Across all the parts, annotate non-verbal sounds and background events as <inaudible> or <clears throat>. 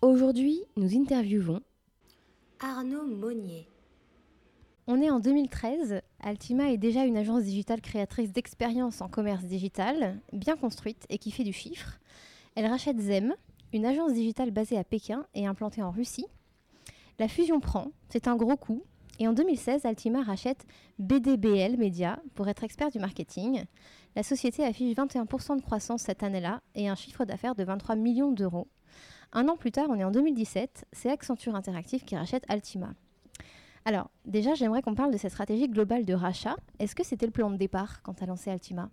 Aujourd'hui, nous interviewons Arnaud Monnier. On est en 2013. Altima est déjà une agence digitale créatrice d'expériences en commerce digital, bien construite et qui fait du chiffre. Elle rachète Zem, une agence digitale basée à Pékin et implantée en Russie. La fusion prend, c'est un gros coup, et en 2016, Altima rachète BDBL Media pour être expert du marketing. La société affiche 21% de croissance cette année-là et un chiffre d'affaires de 23 millions d'euros. Un an plus tard, on est en 2017, c'est Accenture Interactive qui rachète Altima. Alors, déjà, j'aimerais qu'on parle de cette stratégie globale de rachat. Est-ce que c'était le plan de départ quand tu as lancé Altima?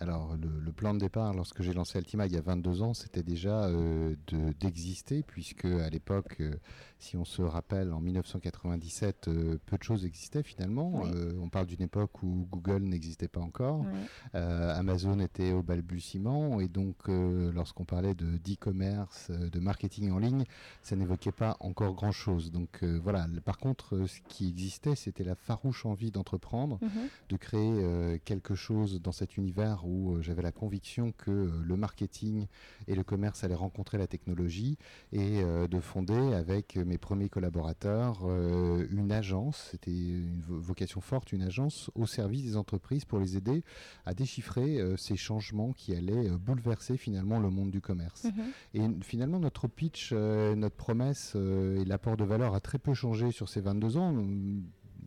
Alors, le, plan de départ, lorsque j'ai lancé Altima il y a 22 ans, c'était déjà euh, d'exister, puisque à l'époque, euh, si on se rappelle, en 1997, euh, peu de choses existaient finalement. On parle d'une époque où Google n'existait pas encore. Amazon était au balbutiement. Et donc, lorsqu'on parlait de d'e-commerce, de marketing en ligne, ça n'évoquait pas encore grand-chose. Donc voilà. Par contre, ce qui existait, c'était la farouche envie d'entreprendre, mhm. de créer quelque chose dans cet univers où j'avais la conviction que le marketing et le commerce allaient rencontrer la technologie et de fonder avec mes premiers collaborateurs, euh, une agence, c'était une vocation forte, une agence au service des entreprises pour les aider à déchiffrer euh, ces changements qui allaient euh, bouleverser finalement le monde du commerce. Mhm. Et finalement, notre pitch, notre promesse et l'apport de valeur a très peu changé sur ces 22 ans.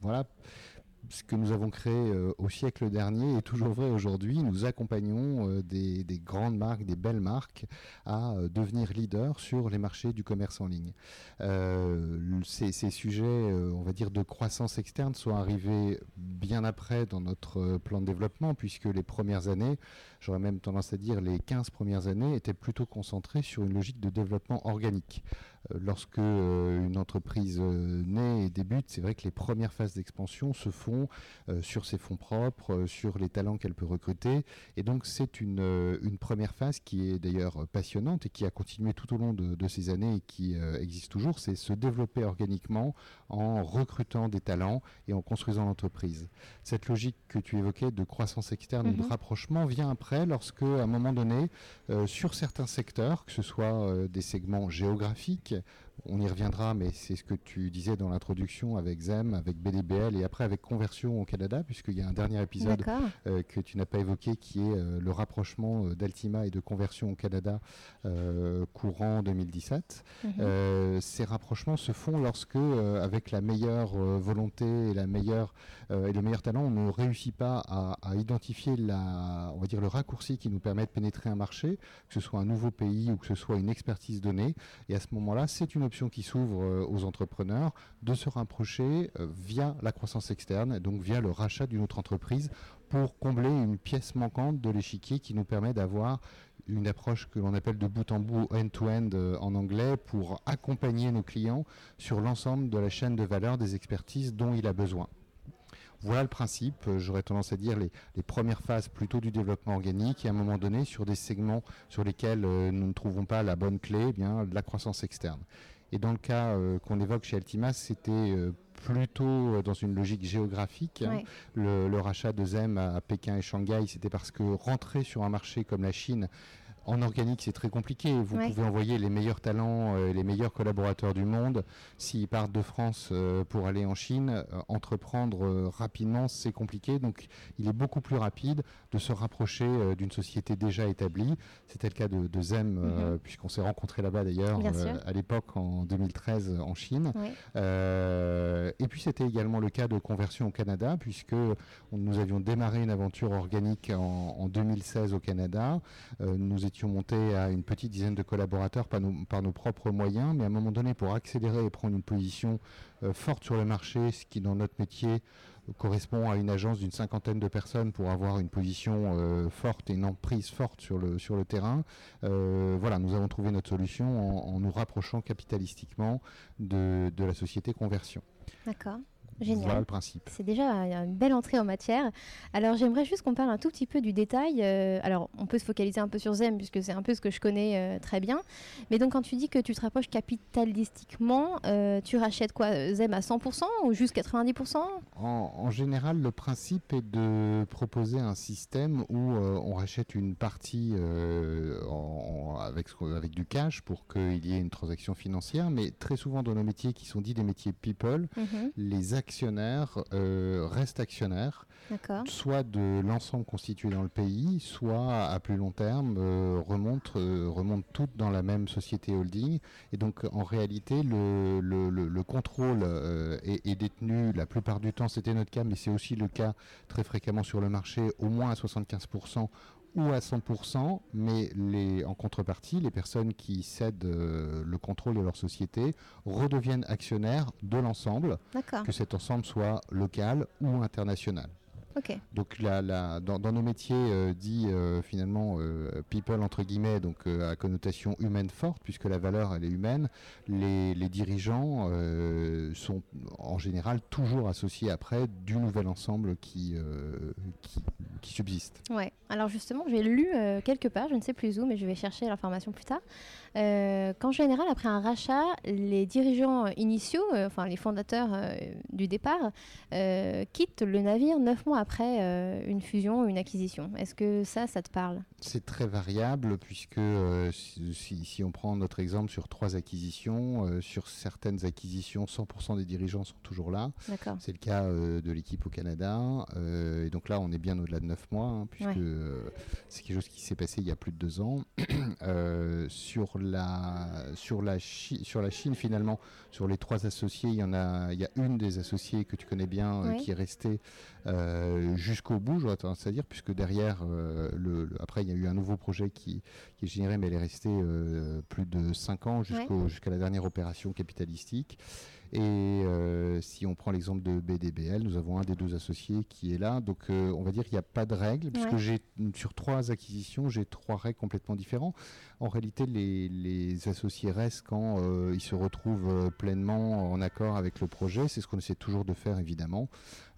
Voilà ce que nous avons créé euh, au siècle dernier est toujours vrai aujourd'hui. Nous accompagnons euh, des, grandes marques, des belles marques à euh, devenir leaders sur les marchés du commerce en ligne. Ces, ces, sujets, on va dire, de croissance externe sont arrivés bien après dans notre plan de développement, puisque les premières années, j'aurais même tendance à dire les 15 premières années, étaient plutôt concentrées sur une logique de développement organique. Euh, lorsque euh, une entreprise euh, naît et débute, c'est vrai que les premières phases d'expansion se font sur ses fonds propres, sur les talents qu'elle peut recruter. Et donc c'est une, une première phase qui est d'ailleurs passionnante et qui a continué tout au long de, ces années et qui existe toujours, c'est se développer organiquement en recrutant des talents et en construisant l'entreprise. Cette logique que tu évoquais de croissance externe ou de mhm. rapprochement vient après lorsque, à un moment donné, sur certains secteurs, que ce soit des segments géographiques, on y reviendra, mais c'est ce que tu disais dans l'introduction avec ZEM, avec BDBL et après avec Conversion au Canada, puisqu'il y a un dernier épisode euh, que tu n'as pas évoqué qui est euh, le rapprochement euh, d'Altima et de Conversion au Canada courant 2017. Mhm. ces rapprochements se font lorsque, avec la meilleure volonté et, la meilleure, et le meilleur talent, on ne réussit pas à, à, identifier la, on va dire le raccourci qui nous permet de pénétrer un marché, que ce soit un nouveau pays ou que ce soit une expertise donnée. Et à ce moment-là, c'est une option qui s'ouvre euh, aux entrepreneurs de se rapprocher euh, via la croissance externe, donc via le rachat d'une autre entreprise pour combler une pièce manquante de l'échiquier qui nous permet d'avoir une approche que l'on appelle de bout en bout end-to-end euh, en anglais pour accompagner nos clients sur l'ensemble de la chaîne de valeur des expertises dont il a besoin. Voilà le principe, j'aurais tendance à dire les, premières phases plutôt du développement organique et à un moment donné sur des segments sur lesquels nous ne trouvons pas la bonne clé, eh bien la croissance externe. Et dans le cas euh, qu'on évoque chez Altima, c'était euh, plutôt euh, dans une logique géographique. Hein. Le, rachat de ZEM à, Pékin et Shanghai, c'était parce que rentrer sur un marché comme la Chine En organique, c'est très compliqué. Vous pouvez envoyer les meilleurs talents, les meilleurs collaborateurs du monde. S'ils partent de France pour aller en Chine, entreprendre rapidement, c'est compliqué. Donc, il est beaucoup plus rapide de se rapprocher d'une société déjà établie. C'était le cas de, Zem, mhm. puisqu'on s'est rencontrés là-bas d'ailleurs à l'époque en 2013 en Chine. et puis, c'était également le cas de conversion au Canada, puisque nous avions démarré une aventure organique en, 2016 au Canada. Euh, nous étions montés à une petite dizaine de collaborateurs par nos, propres moyens, mais à un moment donné, pour accélérer et prendre une position euh, forte sur le marché, ce qui dans notre métier correspond à une agence d'une cinquantaine de personnes pour avoir une position euh, forte et une emprise forte sur le, sur le terrain. voilà, nous avons trouvé notre solution en, nous rapprochant capitalistiquement de, de la société Conversion. D'accord. Génial. le principe. C'est déjà une belle entrée en matière. Alors j'aimerais juste qu'on parle un tout petit peu du détail. Euh, alors on peut se focaliser un peu sur Zem puisque c'est un peu ce que je connais euh, très bien. Mais donc quand tu dis que tu te rapproches capitalistiquement, euh, tu rachètes quoi Zem à 100% ou juste 90% en, général, le principe est de proposer un système où on rachète une partie avec, avec du cash pour qu'il y ait une transaction financière. Mais très souvent dans nos métiers qui sont dits des métiers people, mhm. les actionnaires euh, restent actionnaires, soit de l'ensemble constitué dans le pays, soit à plus long terme euh, remontent, euh, remontent toutes dans la même société holding. Et donc en réalité, le, le, contrôle est, est, détenu la plupart du temps, c'était notre cas, mais c'est aussi le cas très fréquemment sur le marché, au moins à 75% ou à 100%, mais les, en contrepartie, les personnes qui cèdent euh, le contrôle de leur société redeviennent actionnaires de l'ensemble, que cet ensemble soit local ou international. Donc la, dans, nos métiers euh, dits euh, finalement euh, people entre guillemets, donc à connotation humaine forte, puisque la valeur elle est humaine, les, dirigeants sont en général toujours associés après du nouvel ensemble qui, qui, subsiste. Ouais. Alors justement, j'ai lu quelque part, je ne sais plus où, mais je vais chercher l'information plus tard, qu'en général, après un rachat, les dirigeants initiaux, enfin les fondateurs du départ, quittent le navire neuf mois après euh, une fusion ou une acquisition. Est-ce que ça, ça te parle? C'est très variable puisque euh, si, on prend notre exemple sur trois acquisitions, euh, sur certaines acquisitions, 100% des dirigeants sont toujours là. C'est le cas de l'équipe au Canada. et donc là, on est bien au-delà de 9 mois hein, puisque c'est quelque chose qui s'est passé il y a plus de deux ans. <clears throat> sur, la, sur, la sur la Chine, finalement, sur les trois associés, il y en a, il y a une des associés que tu connais bien qui est restée euh, jusqu'au bout, j'aurais tendance à dire, puisque derrière, euh, le, après, il y a eu un nouveau projet qui, qui est généré, mais elle est restée euh, plus de 5 ans jusqu'à la dernière opération capitalistique. Et euh, si on prend l'exemple de BDBL, nous avons un des deux associés qui est là. Donc euh, on va dire qu'il n'y a pas de règles, puisque j'ai sur trois acquisitions, j'ai trois règles complètement différentes. En réalité, les, associés restent quand euh, ils se retrouvent pleinement en accord avec le projet. C'est ce qu'on essaie toujours de faire, évidemment.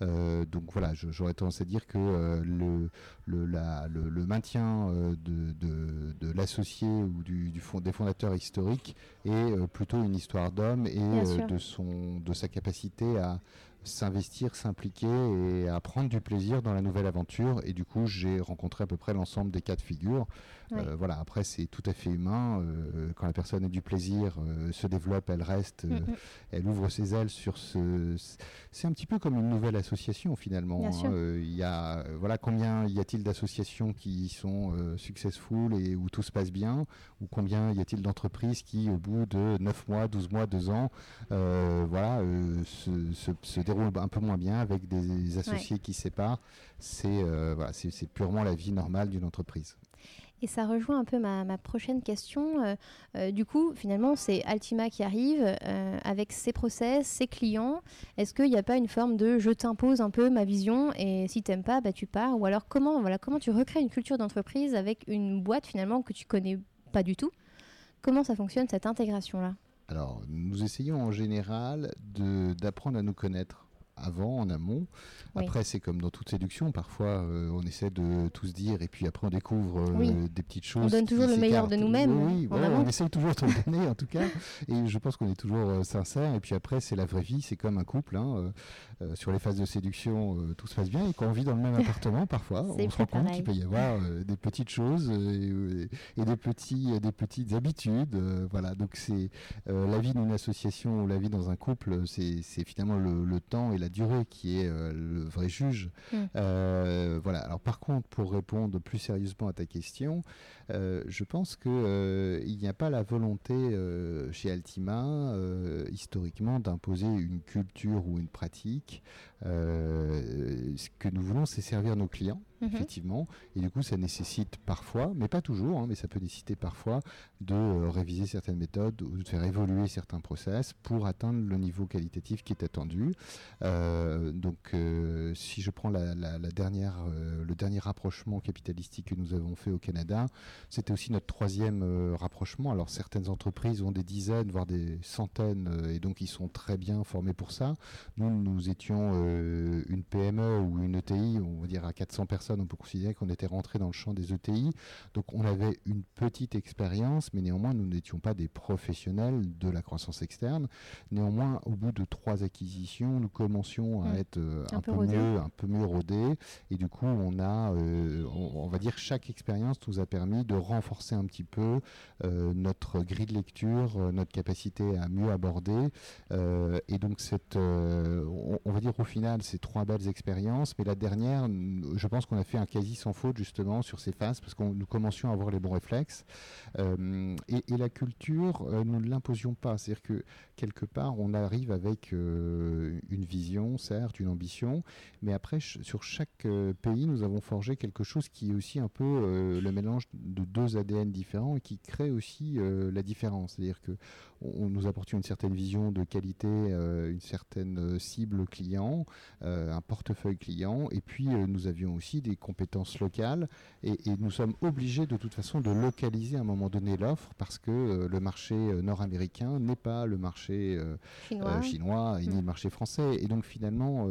donc voilà, j'aurais tendance à dire que le, le, le, maintien de, de, l'associé ou du, du fond, des fondateurs historiques est plutôt une histoire d'homme et de son de sa capacité à s'investir, s'impliquer et à prendre du plaisir dans la nouvelle aventure. Et du coup, j'ai rencontré à peu près l'ensemble des cas de figure. Euh, voilà, après, c'est tout à fait humain. Euh, quand la personne a du plaisir, euh, se développe, elle reste, mm, mm. elle ouvre ses ailes sur ce. C'est un petit peu comme une nouvelle association finalement. Hein. Il y a, voilà, combien y a-t-il d'associations qui sont successful et où tout se passe bien, ou combien y a-t-il d'entreprises qui, au bout de 9 mois, 12 mois, 2 ans, voilà, se, se, se, déroulent un peu moins bien avec des associés qui se séparent? C'est voilà, c'est purement la vie normale d'une entreprise. Et ça rejoint un peu ma, prochaine question. Euh, euh, du coup, finalement, c'est Altima qui arrive euh, avec ses process, ses clients. Est-ce qu'il n'y a pas une forme de je t'impose un peu ma vision et si tu n'aimes pas, bah, tu pars Ou alors comment, comment tu recrées une culture d'entreprise avec une boîte finalement que tu connais pas du tout? Comment ça fonctionne cette intégration-là? Alors, nous essayons en général d'apprendre à nous connaître avant, en amont. Après, c'est comme dans toute séduction. Parfois, on essaie de tout se dire et puis après, on découvre des petites choses. On donne toujours le meilleur de nous-mêmes. Oui, on essaye toujours de le donner, en tout cas. Et je pense qu'on est toujours sincère. Et puis après, c'est la vraie vie. C'est comme un couple. Hein, sur les phases de séduction, tout se passe bien. Et quand on vit dans le même appartement, parfois, <laughs> on se rend compte qu'il peut y avoir des petites choses et, et, des, petits, des petites habitudes. voilà. Donc, c'est la vie d'une association ou la vie dans un couple, c'est finalement le, temps et la durée qui est euh, le vrai juge. Mm. Euh, voilà. Alors par contre, pour répondre plus sérieusement à ta question, euh, je pense que il n'y a pas la volonté chez Altima historiquement d'imposer une culture ou une pratique. Ce que nous voulons, c'est servir nos clients. Mhm. effectivement. Et du coup, ça nécessite parfois, mais pas toujours, hein, mais ça peut nécessiter parfois de euh, réviser certaines méthodes ou de faire évoluer certains process pour atteindre le niveau qualitatif qui est attendu. Euh, donc, euh, si je prends la, dernière, le dernier rapprochement capitalistique que nous avons fait au Canada, c'était aussi notre troisième rapprochement. Alors, certaines entreprises ont des dizaines, voire des centaines, et donc ils sont très bien formés pour ça. Nous, nous étions une PME ou une ETI, on va dire à 400 personnes on peut considérer qu'on était rentré dans le champ des ETI. Donc on avait une petite expérience, mais néanmoins nous n'étions pas des professionnels de la croissance externe. Néanmoins, au bout de trois acquisitions, nous commencions à mmh. être euh, un, peu, mieux, un peu mieux rodés. Et du coup, on a, euh, on, va dire, chaque expérience nous a permis de renforcer un petit peu euh, notre grille de lecture, notre capacité à mieux aborder. et donc cette, on, on, va dire au final, ces trois belles expériences. Mais la dernière, je pense qu'on a fait un quasi sans faute justement sur ces phases parce que nous commencions à avoir les bons réflexes. Euh, et, la culture, euh, nous ne l'imposions pas. C'est-à-dire que quelque part, on arrive avec euh, une vision, certes, une ambition, mais après, sur chaque pays, nous avons forgé quelque chose qui est aussi un peu le mélange de deux ADN différents et qui crée aussi la différence. C'est-à-dire que nous apportions une certaine vision de qualité, une certaine cible client, un portefeuille client, et puis nous avions aussi des compétences locales et, nous sommes obligés de toute façon de localiser à un moment donné l'offre parce que euh, le marché euh, nord-américain n'est pas le marché euh, chinois, ni mm. le marché français. Et donc finalement,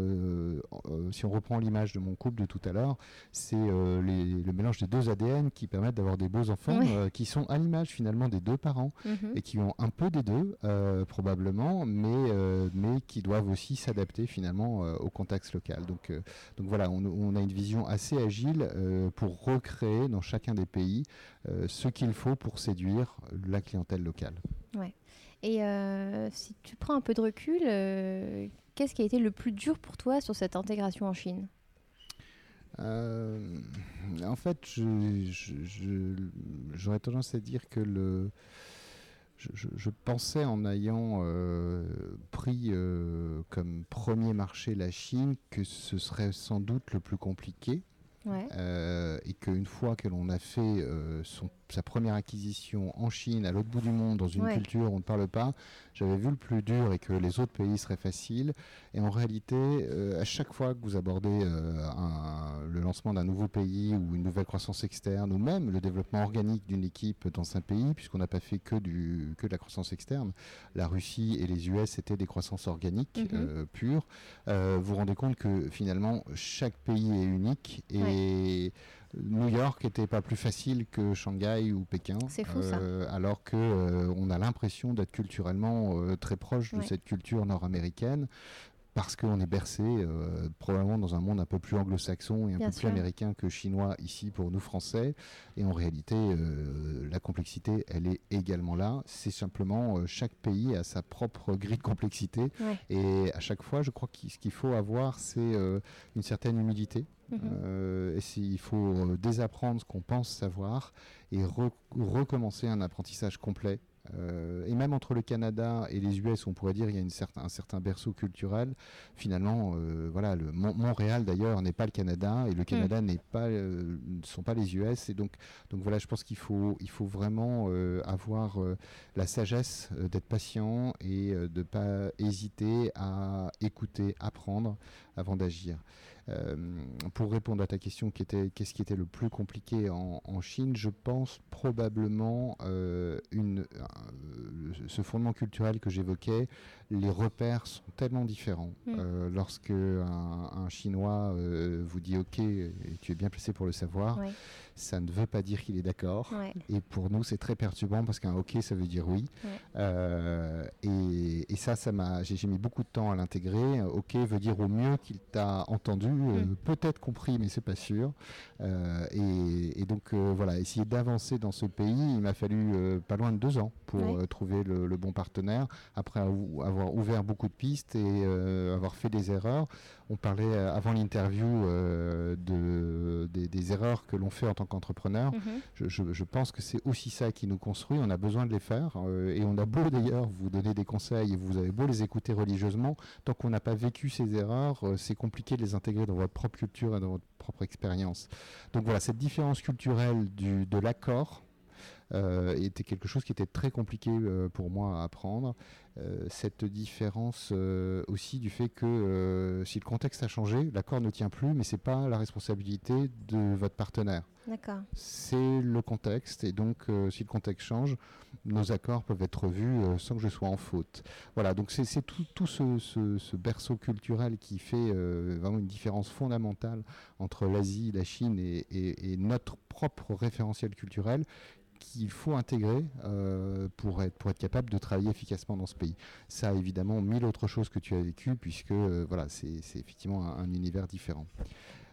si on reprend l'image de mon couple de tout à l'heure, c'est le mélange des deux ADN qui permettent d'avoir des beaux enfants qui sont à l'image finalement des deux parents mm-hmm. et qui ont un peu des deux probablement, mais, mais qui doivent aussi s'adapter finalement au contexte local. Donc, donc voilà, on, on a une vision assez agile euh, pour recréer dans chacun des pays euh, ce qu'il faut pour séduire la clientèle locale. Ouais. Et euh, si tu prends un peu de recul, qu'est-ce qui a été le plus dur pour toi sur cette intégration en Chine? En fait, j'aurais tendance à dire que le, je, pensais en ayant pris comme premier marché la Chine que ce serait sans doute le plus compliqué. Euh, et qu'une fois que l'on a fait euh, son sa première acquisition en Chine, à l'autre bout du monde, dans une culture où on ne parle pas, j'avais vu le plus dur et que les autres pays seraient faciles. Et en réalité, euh, à chaque fois que vous abordez euh, le lancement d'un nouveau pays ou une nouvelle croissance externe, ou même le développement organique d'une équipe dans un pays, puisqu'on n'a pas fait que, du, que de la croissance externe, la Russie et les US étaient des croissances organiques mhm. pures, vous vous rendez compte que finalement, chaque pays est unique et... New York n'était pas plus facile que Shanghai ou Pékin. Euh, alors que euh, on a l'impression d'être culturellement euh, très proche de cette culture nord-américaine parce qu'on est bercé euh, probablement dans un monde un peu plus anglo-saxon et un peu plus américain que chinois ici pour nous français. Et en réalité, euh, la complexité, elle est également là. C'est simplement euh, chaque pays a sa propre grille de complexité. Et à chaque fois, je crois que ce qu'il faut avoir, c'est une certaine humilité. Mhm. et il faut désapprendre ce qu'on pense savoir et recommencer un apprentissage complet euh, et même entre le Canada et les US, on pourrait dire il y a une un certain berceau culturel. Finalement, euh, voilà, le Montréal d'ailleurs n'est pas le Canada et le hmm. Canada n'est pas, euh, ne sont pas les US. Et donc, donc voilà, je pense qu'il faut, il faut vraiment avoir la sagesse d'être patient et de ne pas hésiter à écouter, apprendre avant d'agir. Euh, pour répondre à ta question, qui était qu'est-ce qui était le plus compliqué en, Chine, je pense probablement euh, une, ce, fondement culturel que j'évoquais, les repères sont tellement différents. Mm. Euh, lorsque un, Chinois euh, vous dit OK, et tu es bien placé pour le savoir, ça ne veut pas dire qu'il est d'accord. Et pour nous, c'est très perturbant parce qu'un OK, ça veut dire oui. Euh, et, ça, ça m'a, j'ai mis beaucoup de temps à l'intégrer. OK veut dire au mieux qu'il t'a entendu, mm. peut-être compris, mais c'est pas sûr. Et, donc voilà, essayer d'avancer dans ce pays, il m'a fallu pas loin de deux ans pour trouver le, le, bon partenaire. Après avoir ouvert beaucoup de pistes et euh, avoir fait des erreurs. On parlait euh, avant l'interview euh, de, des, erreurs que l'on fait en tant qu'entrepreneur. Mhm. je, pense que c'est aussi ça qui nous construit. On a besoin de les faire et on a beau d'ailleurs vous donner des conseils et vous avez beau les écouter religieusement. Tant qu'on n'a pas vécu ces erreurs, c'est compliqué de les intégrer dans votre propre culture et dans votre propre expérience. Donc voilà, cette différence culturelle du, de l'accord euh, était quelque chose qui était très compliqué euh, pour moi à apprendre. Euh, cette différence aussi du fait que si le contexte a changé, l'accord ne tient plus, mais c'est pas la responsabilité de votre partenaire. D'accord. C'est le contexte, et donc si le contexte change, nos accords peuvent être vus sans que je sois en faute. Voilà, donc c'est tout, tout ce, ce, berceau culturel qui fait vraiment une différence fondamentale entre l'Asie, la Chine et, et, et, notre propre référentiel culturel qu'il faut intégrer euh, pour, être, capable de travailler efficacement dans ce pays. Ça a évidemment mille autres choses que tu as vécues, puisque euh, voilà, c'est effectivement un, univers différent.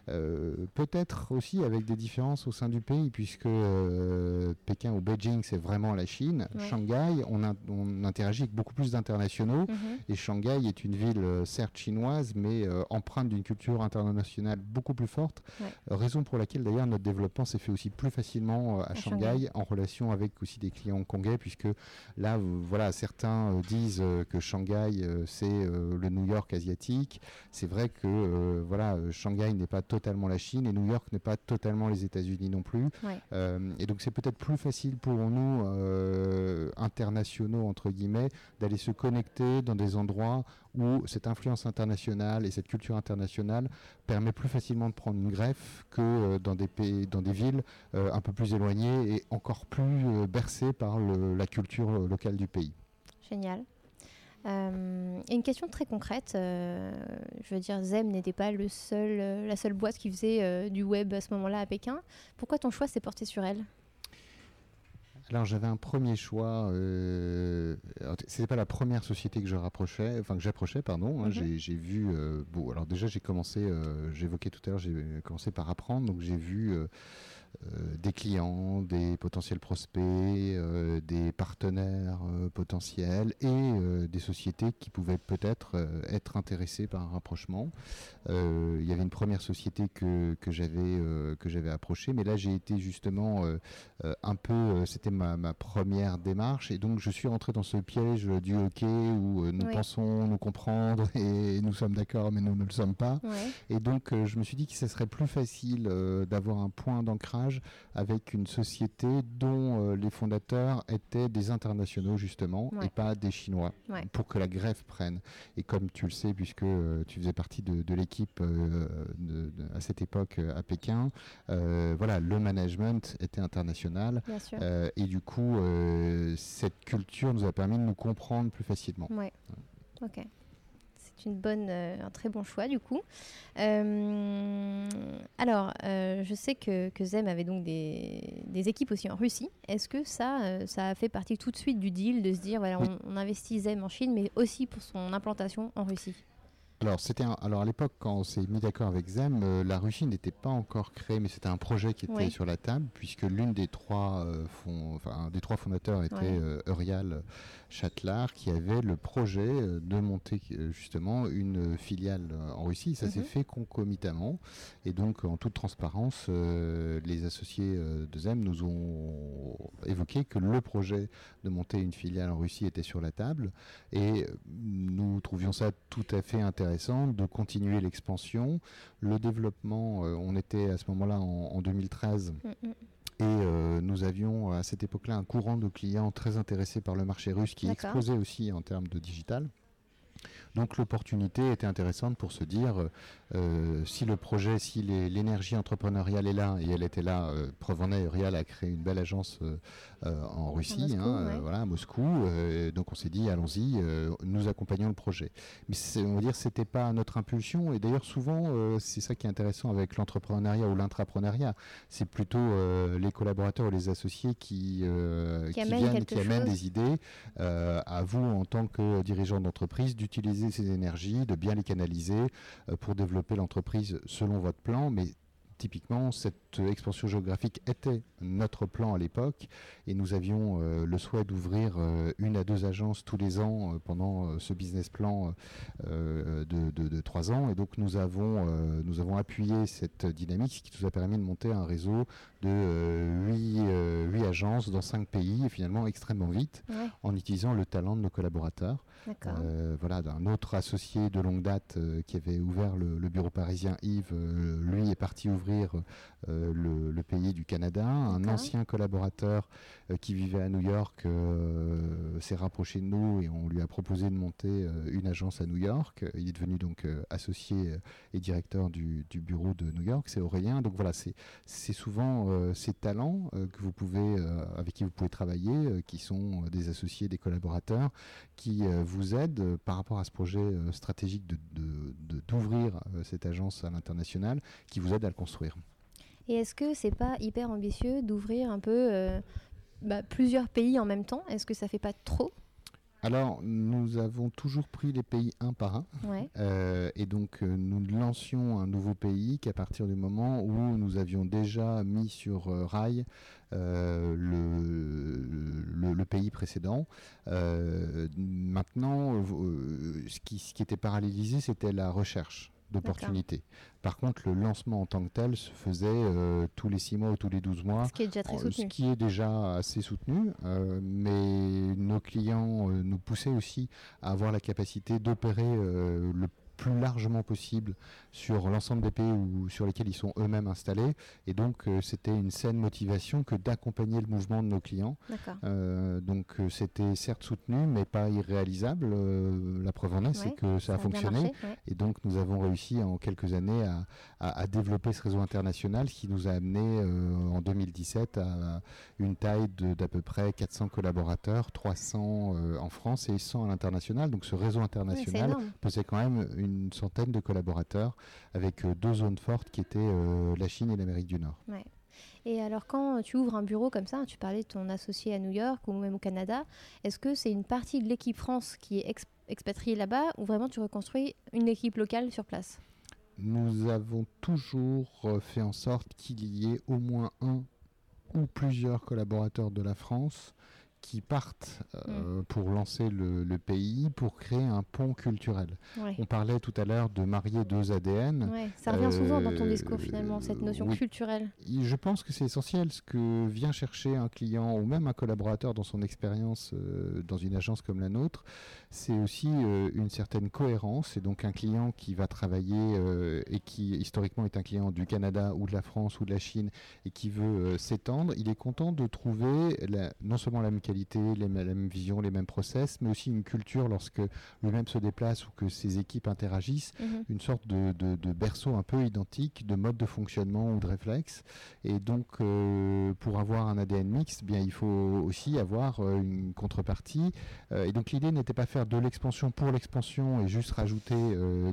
Euh, peut-être aussi avec des différences au sein du pays, puisque euh, Pékin ou Beijing, c'est vraiment la Chine. Shanghai, on, on, interagit avec beaucoup plus d'internationaux. Mhm. Et Shanghai est une ville, euh, certes chinoise, mais empreinte d'une culture internationale beaucoup plus forte. raison pour laquelle, d'ailleurs, notre développement s'est fait aussi plus facilement à, Shanghai, en relation avec aussi des clients hongkongais, puisque là, voilà, certains disent que Shanghai, c'est le New York asiatique. C'est vrai que, voilà, Shanghai n'est pas totalement la Chine et New York n'est pas totalement les États-Unis non plus. Euh, et donc c'est peut-être plus facile pour nous, euh, internationaux entre guillemets, d'aller se connecter dans des endroits où cette influence internationale et cette culture internationale permet plus facilement de prendre une greffe que euh, dans des pays, dans des villes un peu plus éloignées et encore plus bercées par la culture locale du pays. Génial. Euh, et une question très concrète, euh, je veux dire, Zem n'était pas le seul, euh, la seule boîte qui faisait du web à ce moment-là à Pékin. Pourquoi ton choix s'est porté sur elle? Alors j'avais un premier choix. Euh, c'était pas la première société que je rapprochais, enfin que j'approchais, pardon. Hein, mhm. j'ai vu. bon, alors déjà j'ai commencé. J'évoquais tout à l'heure, j'ai commencé par apprendre, donc j'ai vu des clients, des potentiels prospects, euh, des partenaires euh, potentiels et des sociétés qui pouvaient peut-être être intéressées par un rapprochement. il y avait une première société que, que j'avais que j'avais approchée, mais là j'ai été justement un peu, c'était ma, ma, première démarche et donc je suis rentré dans ce piège du hockey où nous pensons nous comprendre et nous sommes d'accord mais nous ne le sommes pas. Et donc je me suis dit que ce serait plus facile d'avoir un point d'ancrage avec une société dont euh, les fondateurs étaient des internationaux justement et pas des Chinois pour que la greffe prenne. Et comme tu le sais, puisque euh, tu faisais partie de, l'équipe euh, à cette époque à Pékin, voilà, le management était international et du coup, cette culture nous a permis de nous comprendre plus facilement. Ouais. Ok une bonne, euh, un très bon choix du coup. Euh, alors, euh, je sais que, que, Zem avait donc des, des, équipes aussi en Russie. Est-ce que ça, ça a fait partie tout de suite du deal de se dire, voilà, on, investit Zem en Chine, mais aussi pour son implantation en Russie? Alors, c'était alors à l'époque, quand on s'est mis d'accord avec Zem, la Russie n'était pas encore créée, mais c'était un projet qui était sur la table, puisque l'une des trois, enfin, des trois fondateurs était Eurial Châtelard qui avait le projet euh, de monter euh, justement une filiale euh, en Russie. Ça s'est mhm. fait concomitamment. Et donc, en toute transparence, les associés de ZEM nous ont évoqué que le projet de monter une filiale en Russie était sur la table. Et nous trouvions ça tout à fait intéressant de continuer l'expansion. Le développement, on était à ce moment-là en, 2013. Et euh, nous avions à cette époque-là un courant de clients très intéressés par le marché russe qui explosait aussi en termes de digital. Donc l'opportunité était intéressante pour se dire, euh, si le projet, si l'énergie entrepreneuriale est là, et elle était là, euh, preuve en est, Rial a créé une belle agence euh, en Russie, hein, voilà, à Moscou, donc on s'est dit, allons-y, nous accompagnons le projet. Mais on va dire, c'était pas notre impulsion, et d'ailleurs souvent, c'est ça qui est intéressant avec l'entrepreneuriat ou l'intrapreneuriat, c'est plutôt les collaborateurs ou les associés qui, qui, viennent, qui amènent des idées à vous en tant que dirigeant d'entreprise d'utiliser ces énergies, de bien les canaliser euh, pour développer l'entreprise selon votre plan, mais typiquement, cette expansion géographique était notre plan à l'époque et nous avions euh, le souhait d'ouvrir euh, une à deux agences tous les ans pendant ce business plan de, trois ans. Et donc nous avons, nous avons appuyé cette dynamique, ce qui nous a permis de monter un réseau de huit, agences dans cinq pays et finalement extrêmement vite en utilisant le talent de nos collaborateurs. Euh, voilà, d'un autre associé de longue date euh, qui avait ouvert le, bureau parisien, Yves, euh, lui est parti ouvrir le, pays du Canada. Un ancien collaborateur qui vivait à New York s'est rapproché de nous et on lui a proposé de monter une agence à New York. Il est devenu donc associé et directeur du, bureau de New York. C'est Aurélien. Donc voilà, c'est souvent ces talents que vous pouvez, avec qui vous pouvez travailler, qui sont des associés, des collaborateurs, qui vous vous aide euh, par rapport à ce projet euh, stratégique d'ouvrir de, euh, cette agence à l'international, qui vous aide à le construire. Et est-ce que c'est pas hyper ambitieux d'ouvrir un peu bah, plusieurs pays en même temps? Est-ce que ça fait pas trop? Alors, nous avons toujours pris les pays un par un. et donc, nous lancions un nouveau pays qu'à partir du moment où nous avions déjà mis sur rail euh, le, le, pays précédent. Euh, maintenant, euh, ce qui, ce qui était parallélisé, c'était la recherche d'opportunités. Par contre, le lancement en tant que tel se faisait tous les 6 mois ou tous les 12 mois. Ce qui est déjà très soutenu. Ce qui est déjà assez soutenu, mais nos clients nous poussaient aussi à avoir la capacité d'opérer le plus largement possible sur l'ensemble des pays où, sur lesquels ils sont eux-mêmes installés. Et donc, euh, c'était une saine motivation que d'accompagner le mouvement de nos clients. Euh, donc, euh, c'était certes soutenu, mais pas irréalisable. la preuve en est, c'est que ça, a, fonctionné. Et donc, nous avons réussi en quelques années à, à, développer ce réseau international qui nous a amené en 2017 à une taille d'à peu près 400 collaborateurs, 300 en France et 100 à l'international. Donc, ce réseau international posait quand même une centaine de collaborateurs avec euh, deux zones fortes qui étaient euh, la Chine et l'Amérique du Nord. Et alors quand tu ouvres un bureau comme ça, tu parlais de ton associé à New York ou même au Canada, est-ce que c'est une partie de l'équipe France qui est expatriée là-bas ou vraiment tu reconstruis une équipe locale sur place? Nous avons toujours euh, fait en sorte qu'il y ait au moins un ou plusieurs collaborateurs de la France qui partent euh, mm. pour lancer le, pays, pour créer un pont culturel. On parlait tout à l'heure de marier deux ADN. ça revient souvent dans ton discours finalement, cette notion culturelle. Je pense que c'est essentiel ce que vient chercher un client ou même un collaborateur dans son expérience euh, dans une agence comme la nôtre, c'est aussi euh, une certaine cohérence. Et donc un client qui va travailler et qui historiquement est un client du Canada ou de la France ou de la Chine et qui veut s'étendre, il est content de trouver non seulement la mutualité, les mêmes visions, les mêmes process, mais aussi une culture lorsque lui-même se déplace ou que ses équipes interagissent, mhm. une sorte de, berceau un peu identique de mode de fonctionnement ou de réflexe. Et donc, euh, pour avoir un ADN mixte, eh bien, il faut aussi avoir euh, une contrepartie. Euh, et donc, l'idée n'était pas faire de l'expansion pour l'expansion et juste rajouter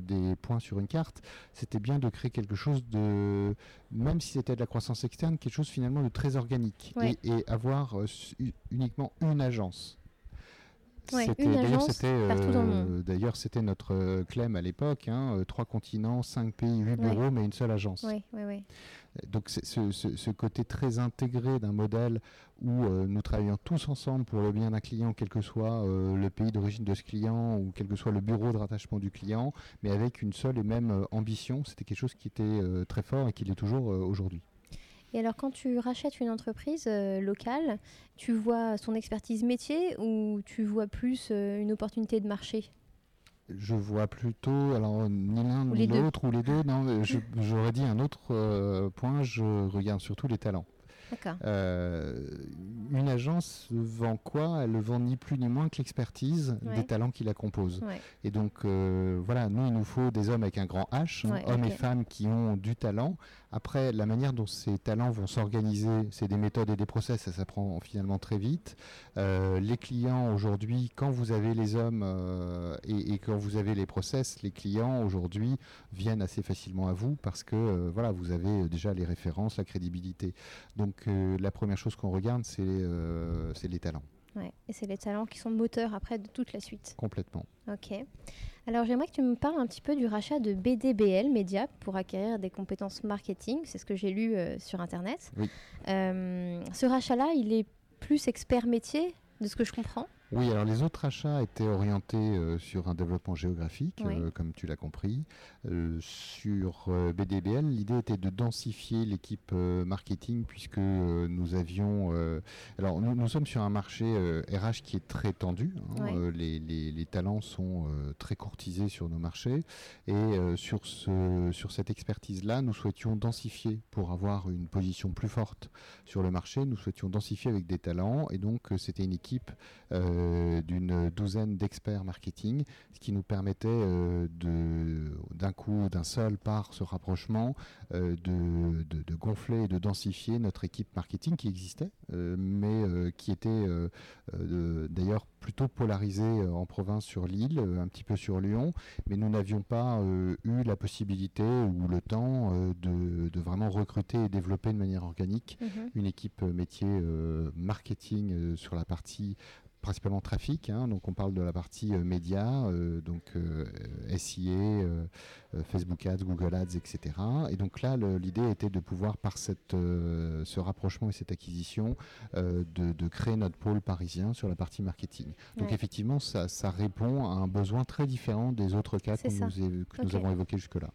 des points sur une carte. C'était bien de créer quelque chose de, même si c'était de la croissance externe, quelque chose finalement de très organique et, et, avoir uniquement une agence. Euh, d'ailleurs, c'était notre euh, clem à l'époque, hein, euh, trois continents, cinq pays, huit bureaux, mais une seule agence. Donc ce, ce, côté très intégré d'un modèle où nous travaillons tous ensemble pour le bien d'un client, quel que soit le pays d'origine de ce client ou quel que soit le bureau de rattachement du client, mais avec une seule et même ambition, c'était quelque chose qui était très fort et qui l'est toujours aujourd'hui. Et alors, quand tu rachètes une entreprise euh, locale, tu vois son expertise métier ou tu vois plus euh, une opportunité de marché? Je vois plutôt, alors ni l'un ni l'autre, ou les deux. Non, <laughs> j'aurais dit un autre euh, point, je regarde surtout les talents. une agence vend quoi? Elle vend ni plus ni moins que l'expertise des talents qui la composent. Et donc voilà, nous il nous faut des hommes avec un grand H, hein, hommes et femmes qui ont du talent. Après, la manière dont ces talents vont s'organiser, c'est des méthodes et des process, ça s'apprend finalement très vite. les clients aujourd'hui, quand vous avez les hommes et, et, quand vous avez les process, les clients aujourd'hui viennent assez facilement à vous parce que euh, voilà, vous avez euh, déjà les références, la crédibilité. Donc euh, la première chose qu'on regarde, c'est les talents. Ouais, et c'est les talents qui sont moteurs après de toute la suite. Complètement. Ok. Alors j'aimerais que tu me parles un petit peu du rachat de BDBL Media pour acquérir des compétences marketing. C'est ce que j'ai lu sur Internet. Oui. ce rachat-là, il est plus expert métier, de ce que je comprends? Oui, alors les autres achats étaient orientés euh, sur un développement géographique, euh, comme tu l'as compris. Euh, sur BDBL, l'idée était de densifier l'équipe marketing puisque nous avions... alors nous, nous, sommes sur un marché RH qui est très tendu. Hein. Les, les, talents sont très courtisés sur nos marchés. Et sur, ce, sur cette expertise-là, nous souhaitions densifier pour avoir une position plus forte sur le marché. Nous souhaitions densifier avec des talents. Et donc c'était une équipe... Euh, d'une douzaine d'experts marketing, ce qui nous permettait euh, d'un coup, d'un seul par ce rapprochement, euh, de, de, gonfler et de densifier notre équipe marketing qui existait, mais qui était d'ailleurs plutôt polarisée en province sur l'île, un petit peu sur Lyon, mais nous n'avions pas eu la possibilité ou le temps de, de, vraiment recruter et développer de manière organique mm-hmm. une équipe métier marketing sur la partie principalement trafic, hein, donc on parle de la partie euh, média, euh, donc euh, SIA, Facebook Ads, Google Ads, etc. Et donc là, l'idée était de pouvoir, par cette, ce rapprochement et cette acquisition, de, créer notre pôle parisien sur la partie marketing. Donc effectivement, ça, répond à un besoin très différent des autres cas que, nous, avons évoqués jusque-là.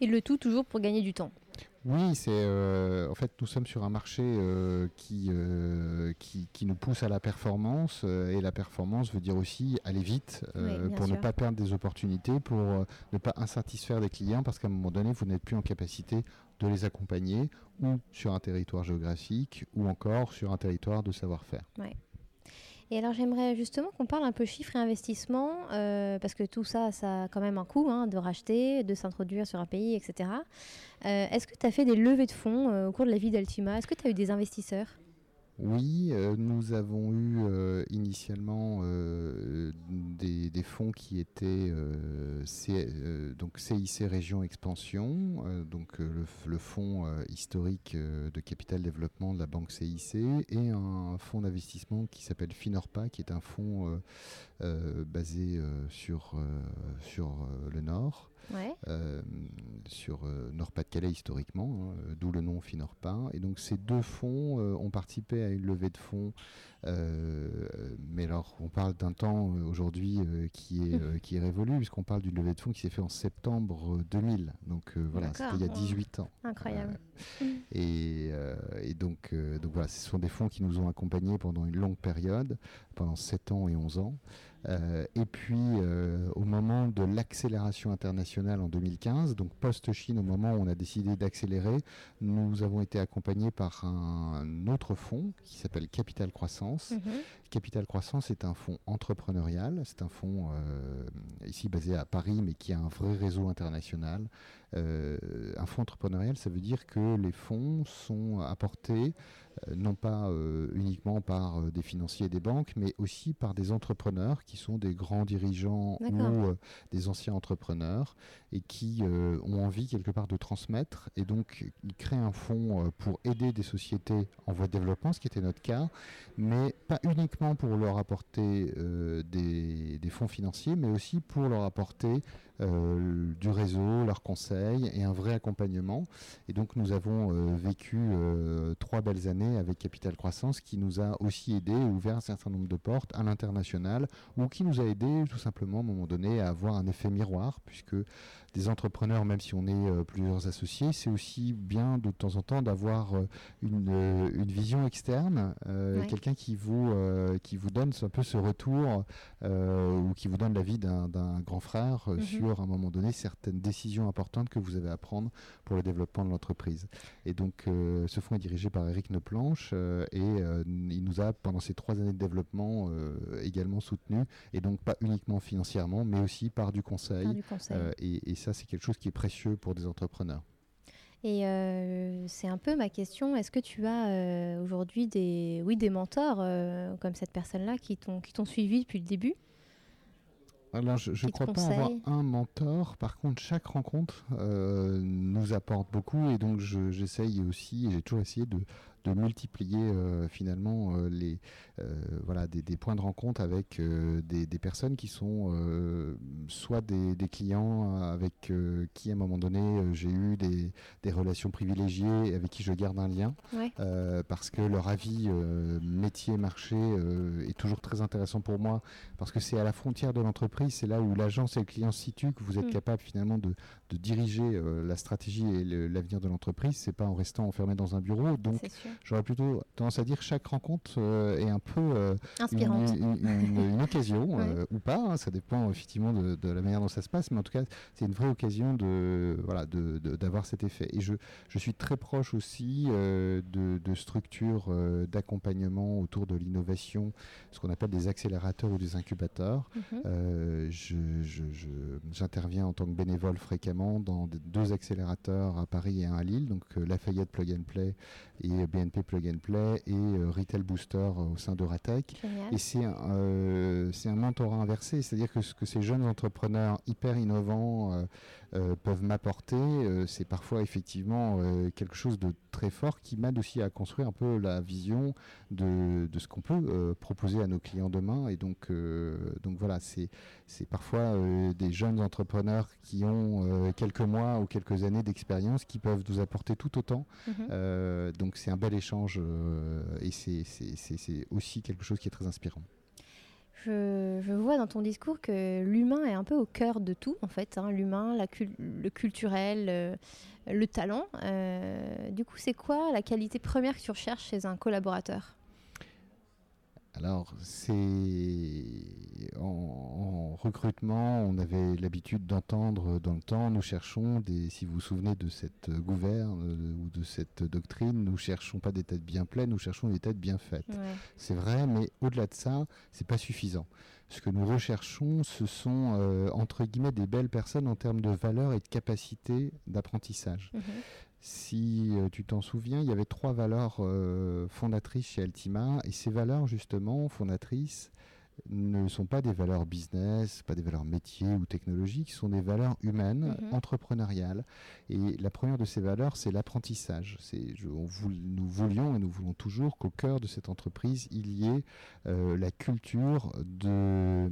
Et le tout toujours pour gagner du temps oui, c'est euh, en fait nous sommes sur un marché euh, euh, qui, qui, nous pousse à la performance et la performance veut dire aussi aller vite pour ne pas perdre des opportunités, pour ne pas insatisfaire des clients parce qu'à un moment donné vous n'êtes plus en capacité de les accompagner ou sur un territoire géographique ou encore sur un territoire de savoir-faire. Et alors j'aimerais justement qu'on parle un peu chiffres et investissement, euh, parce que tout ça, ça a quand même un coût hein, de racheter, de s'introduire sur un pays, etc. Euh, est-ce que tu as fait des levées de fonds euh, au cours de la vie d'Altima Est-ce que tu as eu des investisseurs? Oui, euh, nous avons eu euh, initialement euh, des, fonds qui étaient donc CIC Région Expansion, donc le, fonds historique de capital développement de la banque CIC, et un fonds d'investissement qui s'appelle Finorpa, qui est un fonds basé sur, sur le Nord. Euh, sur euh, Nord-Pas-de-Calais historiquement, hein, d'où le nom Finorpa. Et donc ces deux fonds euh, ont participé à une levée de fonds. mais alors, on parle d'un temps aujourd'hui qui, est, qui est révolu, puisqu'on parle d'une levée de fonds qui s'est faite en septembre 2000. Donc voilà, c'était il y a 18 ans. Incroyable. et, et donc, donc voilà, ce sont des fonds qui nous ont accompagnés pendant une longue période, pendant 7 ans et 11 ans. Euh, et puis, euh, au moment de l'accélération internationale en 2015, donc post-Chine, au moment où on a décidé d'accélérer, nous avons été accompagnés par un autre fonds qui s'appelle Capital Croissance. Mhm. Capital Croissance est un fonds entrepreneurial, c'est un fonds euh, ici basé à Paris, mais qui a un vrai réseau international. un fonds entrepreneurial, ça veut dire que les fonds sont apportés non pas euh, uniquement par euh, des financiers et des banques, mais aussi par des entrepreneurs qui sont des grands dirigeants ou des anciens entrepreneurs et qui ont envie quelque part de transmettre. Et donc, ils créent un fonds pour aider des sociétés en voie de développement, ce qui était notre cas, mais pas uniquement pour leur apporter des, des, fonds financiers, mais aussi pour leur apporter euh, du réseau, leurs conseils et un vrai accompagnement. Et donc nous avons euh, vécu euh, trois belles années avec Capital Croissance qui nous a aussi aidé et ouvert un certain nombre de portes à l'international ou qui nous a aidé tout simplement à un moment donné à avoir un effet miroir puisque des entrepreneurs, même si on est plusieurs associés, c'est aussi bien de temps en temps d'avoir une, une, vision externe, quelqu'un qui vous qui vous donne un peu ce retour ou qui vous donne l'avis d'un grand frère mhm. sur à un moment donné certaines décisions importantes que vous avez à prendre pour le développement de l'entreprise. Et donc euh, ce fonds est dirigé par Eric Neplot planche et il nous a, pendant ces trois années de développement, également soutenu, et donc pas uniquement financièrement, mais aussi par du conseil. et, ça, c'est quelque chose qui est précieux pour des entrepreneurs. Et c'est un peu ma question. Est-ce que tu as aujourd'hui des, oui, des mentors comme cette personne-là qui t'ont suivi depuis le début? Alors, je ne crois pas avoir un mentor. Par contre, chaque rencontre euh, nous apporte beaucoup et donc j'essaye aussi, j'ai toujours essayé de, de multiplier euh, finalement euh, les, euh, voilà, des, points de rencontre avec des, des, personnes qui sont soit des, des, clients avec qui à un moment donné j'ai eu des, des, relations privilégiées avec qui je garde un lien parce que leur avis métier marché est toujours très intéressant pour moi parce que c'est à la frontière de l'entreprise c'est là où l'agence et le client se situent que vous êtes mm. capable finalement de, de diriger la stratégie et l'avenir de l'entreprise c'est pas en restant enfermé dans un bureau donc J'aurais plutôt tendance à dire que chaque rencontre euh, est un peu euh, une, occasion, <laughs> euh, ou pas, hein, ça dépend effectivement de, la manière dont ça se passe, mais en tout cas, c'est une vraie occasion de voilà d'avoir cet effet. Et je, je suis très proche aussi de, structures d'accompagnement autour de l'innovation, ce qu'on appelle des accélérateurs ou des incubateurs. Mhm. J'interviens en tant que bénévole fréquemment dans deux accélérateurs à Paris et un à Lille, donc Lafayette Plug and Play et BNP Plug and Play et euh, Retail Booster euh, au sein d'Oratech. Et c'est euh, c'est un mentorat inversé, c'est-à-dire que ce que ces jeunes entrepreneurs hyper innovants peuvent m'apporter, c'est parfois effectivement quelque chose de très fort qui m'aide aussi à construire un peu la vision de, de ce qu'on peut proposer à nos clients demain. Et donc, donc voilà, c'est parfois des jeunes entrepreneurs qui ont quelques mois ou quelques années d'expérience qui peuvent nous apporter tout autant. Mhm. donc c'est un bel échange euh, et c'est aussi quelque chose qui est très inspirant. Je, vois dans ton discours que l'humain est un peu au cœur de tout, en fait. Hein. l'humain, le culturel, euh, le talent. Euh, du coup, c'est quoi la qualité première que tu recherches chez un collaborateur? Alors, c'est en, recrutement, on avait l'habitude d'entendre dans le temps, nous cherchons des, si vous vous souvenez de cette gouverne euh, ou de cette doctrine, nous cherchons pas des têtes bien pleines, nous cherchons des têtes bien faites. C'est vrai, mais au-delà de ça, c'est pas suffisant. Ce que nous recherchons, ce sont euh, entre guillemets des belles personnes en termes de valeur et de capacité d'apprentissage. Mhm. Si euh, tu t'en souviens, il y avait trois valeurs euh, fondatrices chez Altima, et ces valeurs justement fondatrices, ne sont pas des valeurs business, pas des valeurs métiers ou technologiques, sont des valeurs humaines, mhm. entrepreneuriales. Et la première de ces valeurs, c'est l'apprentissage. nous voulions et nous voulons toujours qu'au cœur de cette entreprise, il y ait euh, la culture de,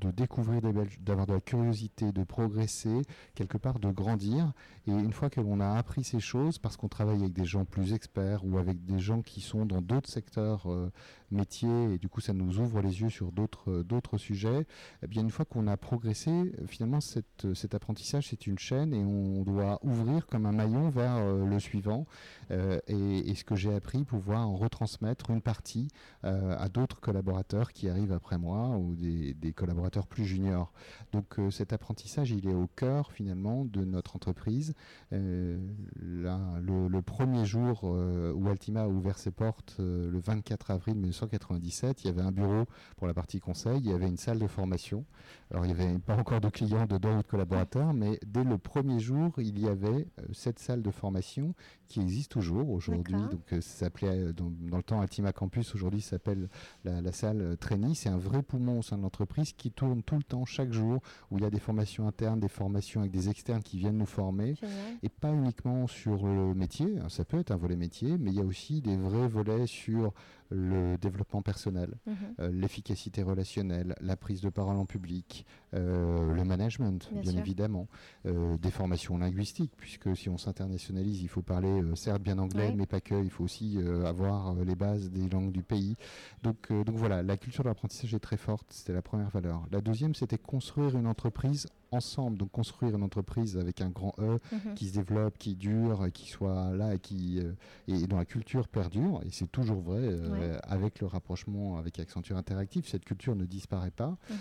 de découvrir, d'avoir de la curiosité, de progresser, quelque part de grandir. Et une fois que l'on a appris ces choses, parce qu'on travaille avec des gens plus experts ou avec des gens qui sont dans d'autres secteurs euh, métiers, et du coup ça nous ouvre les yeux sur d'autres euh, d'autres sujets, eh bien une fois qu'on a progressé, euh, finalement cette, euh, cet apprentissage c'est une chaîne et on doit ouvrir comme un maillon vers le suivant et, ce que j'ai appris pouvoir en retransmettre une partie à d'autres collaborateurs qui arrivent après moi ou des, collaborateurs plus juniors. Donc cet apprentissage il est au cœur finalement de notre entreprise. le, le, premier jour où Altima a ouvert ses portes le 24 avril 1997, il y avait un bureau pour la partie conseil, il y avait une salle de formation. Alors il n'y avait pas encore de clients dedans ou de collaborateurs, mais dès le premier jour, il y avait euh, cette salle de formation qui existe toujours aujourd'hui. Donc euh, ça s'appelait euh, dans, le temps Altima Campus, aujourd'hui s'appelle la, salle Trainee. C'est un vrai poumon au sein de l'entreprise qui tourne tout le temps, chaque jour, où il y a des formations internes, des formations avec des externes qui viennent nous former. Et pas uniquement sur le métier, ça peut être un volet métier, mais il y a aussi des vrais volets sur le développement personnel, mhm. euh, l'efficacité relationnelle, la prise de parole en public, euh, le management, bien, évidemment, euh, des formations linguistiques, puisque si on s'internationalise, il faut parler certes bien anglais, mais pas que, il faut aussi avoir les bases des langues du pays. Donc, donc voilà, la culture de l'apprentissage est très forte, c'était la première valeur. La deuxième, c'était construire une entreprise ensemble. Donc construire une entreprise avec un grand E Mhm. qui se développe, qui dure, qui soit là et qui euh, et dont la culture perdure. Et c'est toujours vrai euh, Ouais. avec le rapprochement avec Accenture Interactive. Cette culture ne disparaît pas. Mhm.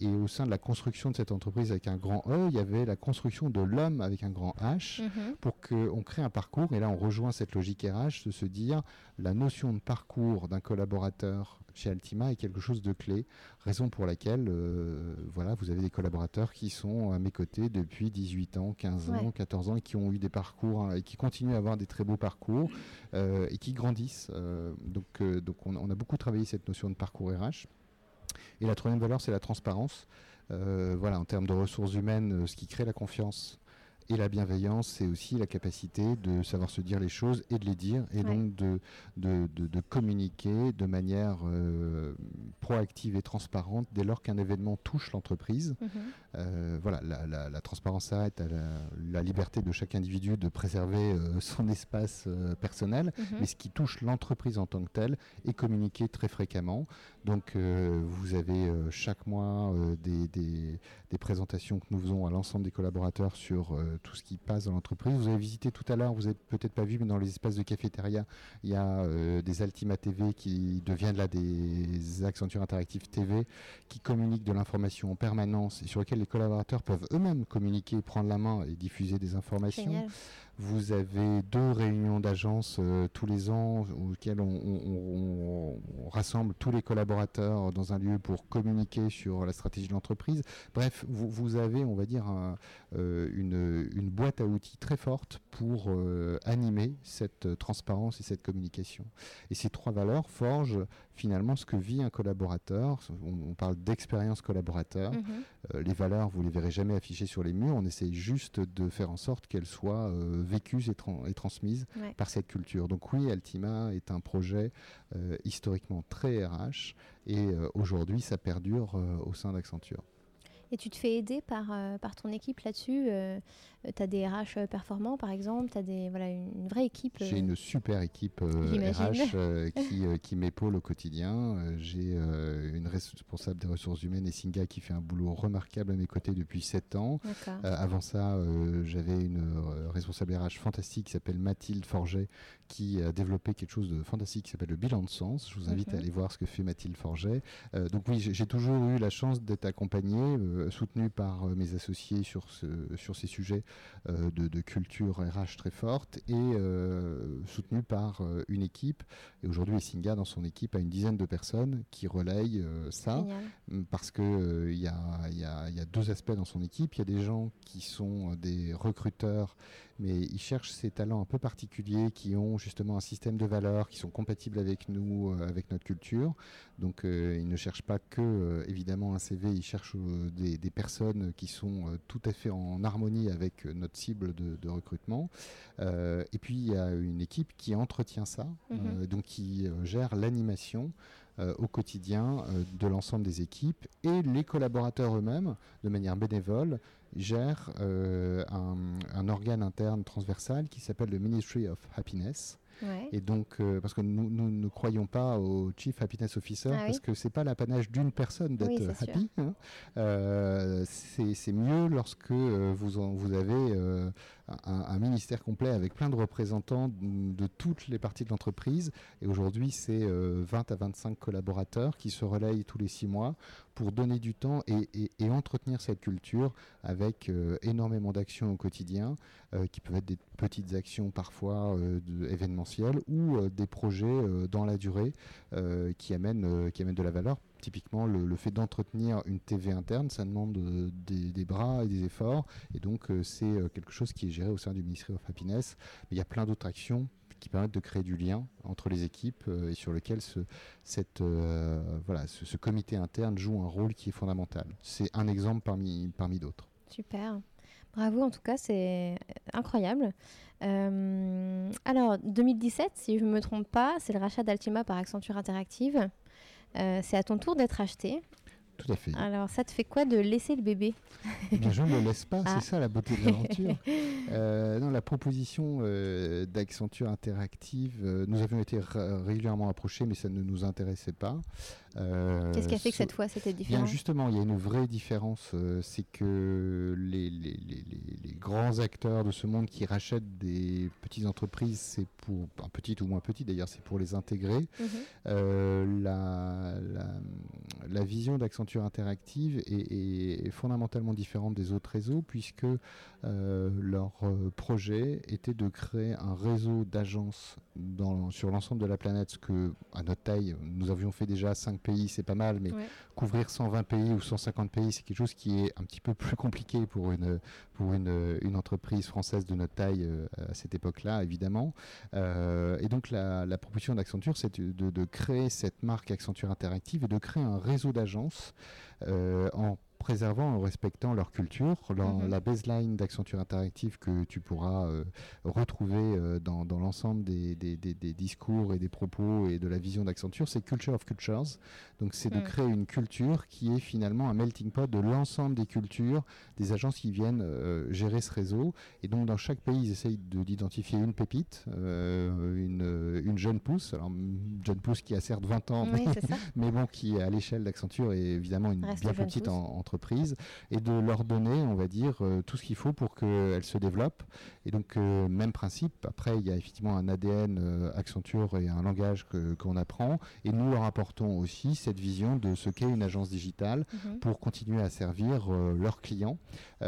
Et, et au sein de la construction de cette entreprise avec un grand E, il y avait la construction de l'homme avec un grand H Mhm. pour qu'on crée un parcours. Et là, on rejoint cette logique RH de se dire la notion de parcours d'un collaborateur chez Altima est quelque chose de clé, raison pour laquelle euh, voilà, vous avez des collaborateurs qui sont à mes côtés depuis 18 ans, 15 ans, Ouais. 14 ans et qui ont eu des parcours hein, et qui continuent à avoir des très beaux parcours euh, et qui grandissent. Euh, donc donc on, on a beaucoup travaillé cette notion de parcours RH. Et la troisième valeur, c'est la transparence. Euh, voilà, en termes de ressources humaines, ce qui crée la confiance et la bienveillance, c'est aussi la capacité de savoir se dire les choses et de les dire, et Ouais. donc de, de, de- de communiquer de manière euh, proactive et transparente dès lors qu'un événement touche l'entreprise. Mhm. Euh, voilà, la, la- la transparence s'arrête à la, la liberté de chaque individu de préserver euh, <laughs> son espace personnel, Mhm. mais ce qui touche l'entreprise en tant que telle est communiqué très fréquemment. Donc vous avez chaque mois des, des- des présentations que nous faisons à l'ensemble des collaborateurs sur tout ce qui passe dans l'entreprise. Vous avez visité tout à l'heure, vous n'avez peut-être pas vu, mais dans les espaces de cafétéria, il y a euh, des Altima TV qui deviennent là des Accenture Interactive TV qui communiquent de l'information en permanence et sur lesquels les collaborateurs peuvent eux-mêmes communiquer, prendre la main et diffuser des informations. Vous avez deux réunions d'agence euh, tous les ans auxquelles on, rassemble tous les collaborateurs dans un lieu pour communiquer sur la stratégie de l'entreprise. Bref, vous, avez, on va dire, euh, une, boîte à outils très forte pour euh, animer cette transparence et cette communication. Et ces trois valeurs forgent finalement ce que vit un collaborateur. On, on parle d'expérience collaborateur. Mhm. Euh, les valeurs, vous les verrez jamais affichées sur les murs. On essaye juste de faire en sorte qu'elles soient euh, vécues et, tran- et transmises Ouais. par cette culture. Donc oui, Altima est un projet euh, historiquement très RH et aujourd'hui, ça perdure au sein d'Accenture. Et tu te fais aider par, par ton équipe là-dessus Tu as des RH performants, par exemple Tu as des, voilà, une, vraie équipe J'ai euh, une super équipe euh. RH euh, qui, euh, qui m'épaule au quotidien. Euh, J'ai euh, une responsable des ressources humaines, Essinga, qui fait un boulot remarquable à mes côtés depuis 7 ans. Euh, avant ça, euh, j'avais une euh, responsable RH fantastique qui s'appelle Mathilde Forget, qui a développé quelque chose de fantastique qui s'appelle le bilan de sens. Je vous invite Mhm. à aller voir ce que fait Mathilde Forget. Euh, donc oui, j'ai toujours eu la chance d'être accompagné, euh, soutenu par euh, mes associés sur, ce, sur ces sujets euh, de, de culture RH très forte et euh, soutenu par euh, une équipe. Et aujourd'hui, Essinga, dans son équipe, a une dizaine de personnes qui relayent euh, ça. Génial. Mm, parce que euh, il y, a, il y a- il y a deux aspects dans son équipe. Il y a des gens qui sont euh, des recruteurs, mais ils cherchent ces talents un peu particuliers qui ont justement un système de valeurs qui sont compatibles avec nous, euh, avec notre culture. Donc euh, ils ne cherchent pas que euh, évidemment un CV, ils cherchent des, des personnes qui sont tout à fait en harmonie avec notre cible de, de recrutement. Et puis il y a une équipe qui entretient ça, Mhm. donc qui gère l'animation au quotidien de l'ensemble des équipes et les collaborateurs eux-mêmes, de manière bénévole, gèrent euh, un, un organe interne transversal qui s'appelle le Ministry of Happiness. Ouais. Et donc, euh, parce que nous, nous ne croyons pas au Chief Happiness Officer, Ah oui. parce que c'est pas l'apanage d'une personne d'être Oui, happy. hein. Euh, c'est c'est mieux lorsque vous, en- vous avez un, ministère complet avec plein de représentants de, toutes les parties de l'entreprise. Et aujourd'hui, c'est euh, 20 à 25 collaborateurs qui se relayent tous les six mois pour donner du temps et, et- et entretenir cette culture avec euh, énormément d'actions au quotidien, euh, qui peuvent être des petites actions parfois euh, événementielles ou euh, des projets euh, dans la durée euh, qui, amènent, euh, qui amènent de la valeur. Typiquement, le, fait d'entretenir une TV interne, ça demande euh, des, bras et des efforts. Et donc, euh, c'est euh, quelque chose qui est géré au sein du Ministry of Happiness. Mais il y a plein d'autres actions qui permettent de créer du lien entre les équipes et sur lequel ce, voilà, ce, comité interne joue un rôle qui est fondamental. C'est un exemple parmi, parmi d'autres. Super. Bravo, en tout cas, c'est incroyable. Alors, 2017, si je ne me trompe pas, c'est le rachat d'Altima par Accenture Interactive. Euh, c'est à ton tour d'être acheté. Tout à fait. Alors, ça te fait quoi de laisser le bébé? Eh <laughs> bien, je ne le laisse pas, Ah. c'est ça la beauté de l'aventure. <laughs> Euh, non, la proposition euh, d'Accenture Interactive, euh, nous avions été régulièrement approchés, mais ça ne nous intéressait pas. Qu'est-ce qui a fait que cette fois c'était différent? Bien justement, il y a une vraie différence, c'est que les, les, les, grands acteurs de ce monde qui rachètent des petites entreprises, c'est pour, un petites ou moins petites d'ailleurs, c'est pour les intégrer. Mhm. la, la, la, vision d'Accenture Interactive est, est, fondamentalement différente des autres réseaux puisque leur projet était de créer un réseau d'agences sur l'ensemble de la planète, ce que, à notre taille, nous avions fait déjà 5 pays, c'est pas mal, mais couvrir 120 pays ou 150 pays, c'est quelque chose qui est un petit peu plus <laughs> compliqué pour une, pour une, une entreprise française de notre taille euh, à cette époque-là, évidemment. Euh, et donc, la, la proposition d'Accenture, c'est de, de, créer cette marque Accenture Interactive et de créer un réseau d'agences euh, en préservant en respectant leur culture. Mhm. La baseline d'Accenture Interactive que tu pourras euh, retrouver euh, dans, l'ensemble des, des, discours et des propos et de la vision d'Accenture, c'est Culture of Cultures. Donc c'est de mm. créer une culture qui est finalement un melting pot de l'ensemble des cultures des agences qui viennent euh, gérer ce réseau. Et donc dans chaque pays, ils essayent d'identifier une pépite, une, une, jeune pousse. Alors une jeune pousse qui a certes 20 ans, <laughs> mais, bon, qui à l'échelle d'Accenture est évidemment une bien petite en, et de leur donner, on va dire, euh, tout ce qu'il faut pour qu'elles se développent. Et donc, euh, même principe. Après, il y a effectivement un ADN euh, Accenture et un langage qu'on apprend. Et nous leur apportons aussi cette vision de ce qu'est une agence digitale mhm. pour continuer à servir leurs clients. et,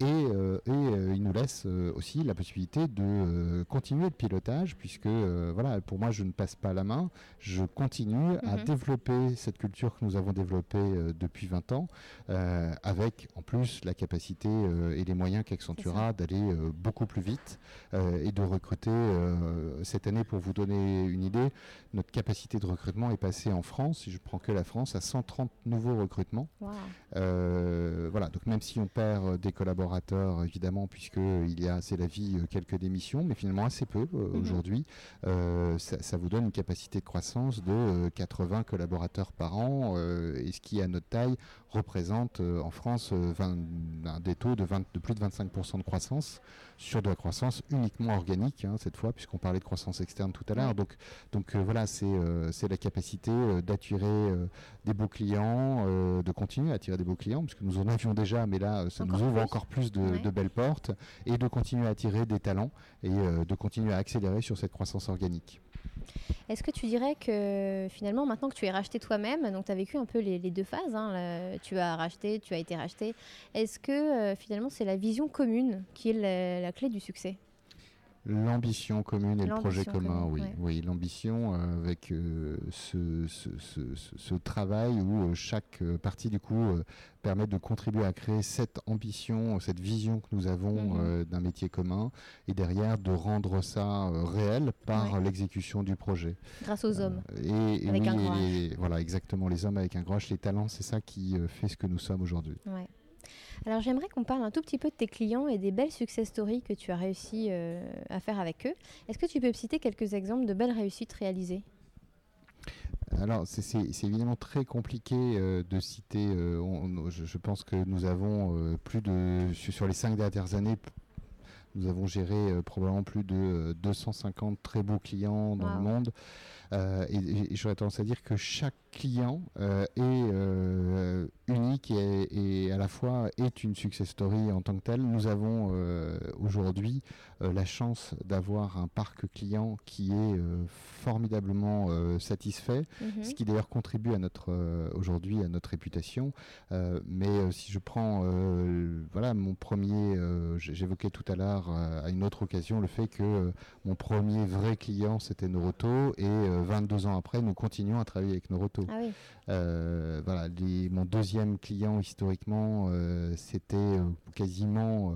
et ils nous laissent aussi la possibilité de continuer le pilotage, puisque, voilà, pour moi, je ne passe pas la main. Je continue à mhm. développer cette culture que nous avons développée depuis 20 ans euh, avec en plus la capacité euh, et les moyens qu'Accentura d'aller euh, beaucoup plus vite et de recruter cette année, pour vous donner une idée, notre capacité de recrutement est passée en France, si je prends que la France, à 130 nouveaux recrutements. voilà, donc même si on perd des collaborateurs, évidemment, puisque il y a, c'est la vie, quelques démissions, mais finalement assez peu mhm. aujourd'hui, ça, ça, vous donne une capacité de croissance de 80 collaborateurs par an, et ce qui à notre taille représente euh, en France euh, des taux de, de, plus de 25% de croissance sur de la croissance uniquement organique hein, cette fois puisqu'on parlait de croissance externe tout à l'heure. Donc, donc euh, voilà, c'est la capacité d'attirer des beaux clients, de continuer à attirer des beaux clients puisque nous en avions déjà, mais là ça nous ouvre encore plus de, de, belles portes et de continuer à attirer des talents et de continuer à accélérer sur cette croissance organique. Est-ce que tu dirais que finalement, maintenant que tu es racheté toi-même, donc tu as vécu un peu les, deux phases, hein, tu as racheté, tu as été racheté, est-ce que euh, finalement c'est la vision commune qui est la, clé du succès? L'ambition commune et le projet commun, oui. oui l'ambition euh, avec euh, ce, ce, travail où chaque partie du coup permet de contribuer à créer cette ambition, cette vision que nous avons mhm. euh, d'un métier commun, et derrière de rendre ça euh, réel par l'exécution du projet. Grâce aux hommes. Euh, et, avec un voilà, exactement, les hommes avec un grand les talents, c'est ça qui fait ce que nous sommes aujourd'hui. Alors j'aimerais qu'on parle un tout petit peu de tes clients et des belles success stories que tu as réussi à faire avec eux. Est-ce que tu peux me citer quelques exemples de belles réussites réalisées? Alors, c'est évidemment très compliqué euh, de citer. Euh, je, pense que nous avons euh, plus de sur les cinq dernières années, nous avons géré probablement plus de 250 très beaux clients dans le monde. Et, j'aurais tendance à dire que chaque client est unique et, à la fois est une success story en tant que telle. Nous avons aujourd'hui la chance d'avoir un parc client qui est formidablement euh, satisfait, mhm. ce qui d'ailleurs contribue à notre euh, aujourd'hui à notre réputation. Euh, mais si je prends voilà mon premier, j'évoquais tout à l'heure à une autre occasion le fait que mon premier vrai client c'était Noroto et 22 ans après nous continuons à travailler avec Noroto. Ah voilà, mon deuxième client historiquement c'était quasiment euh,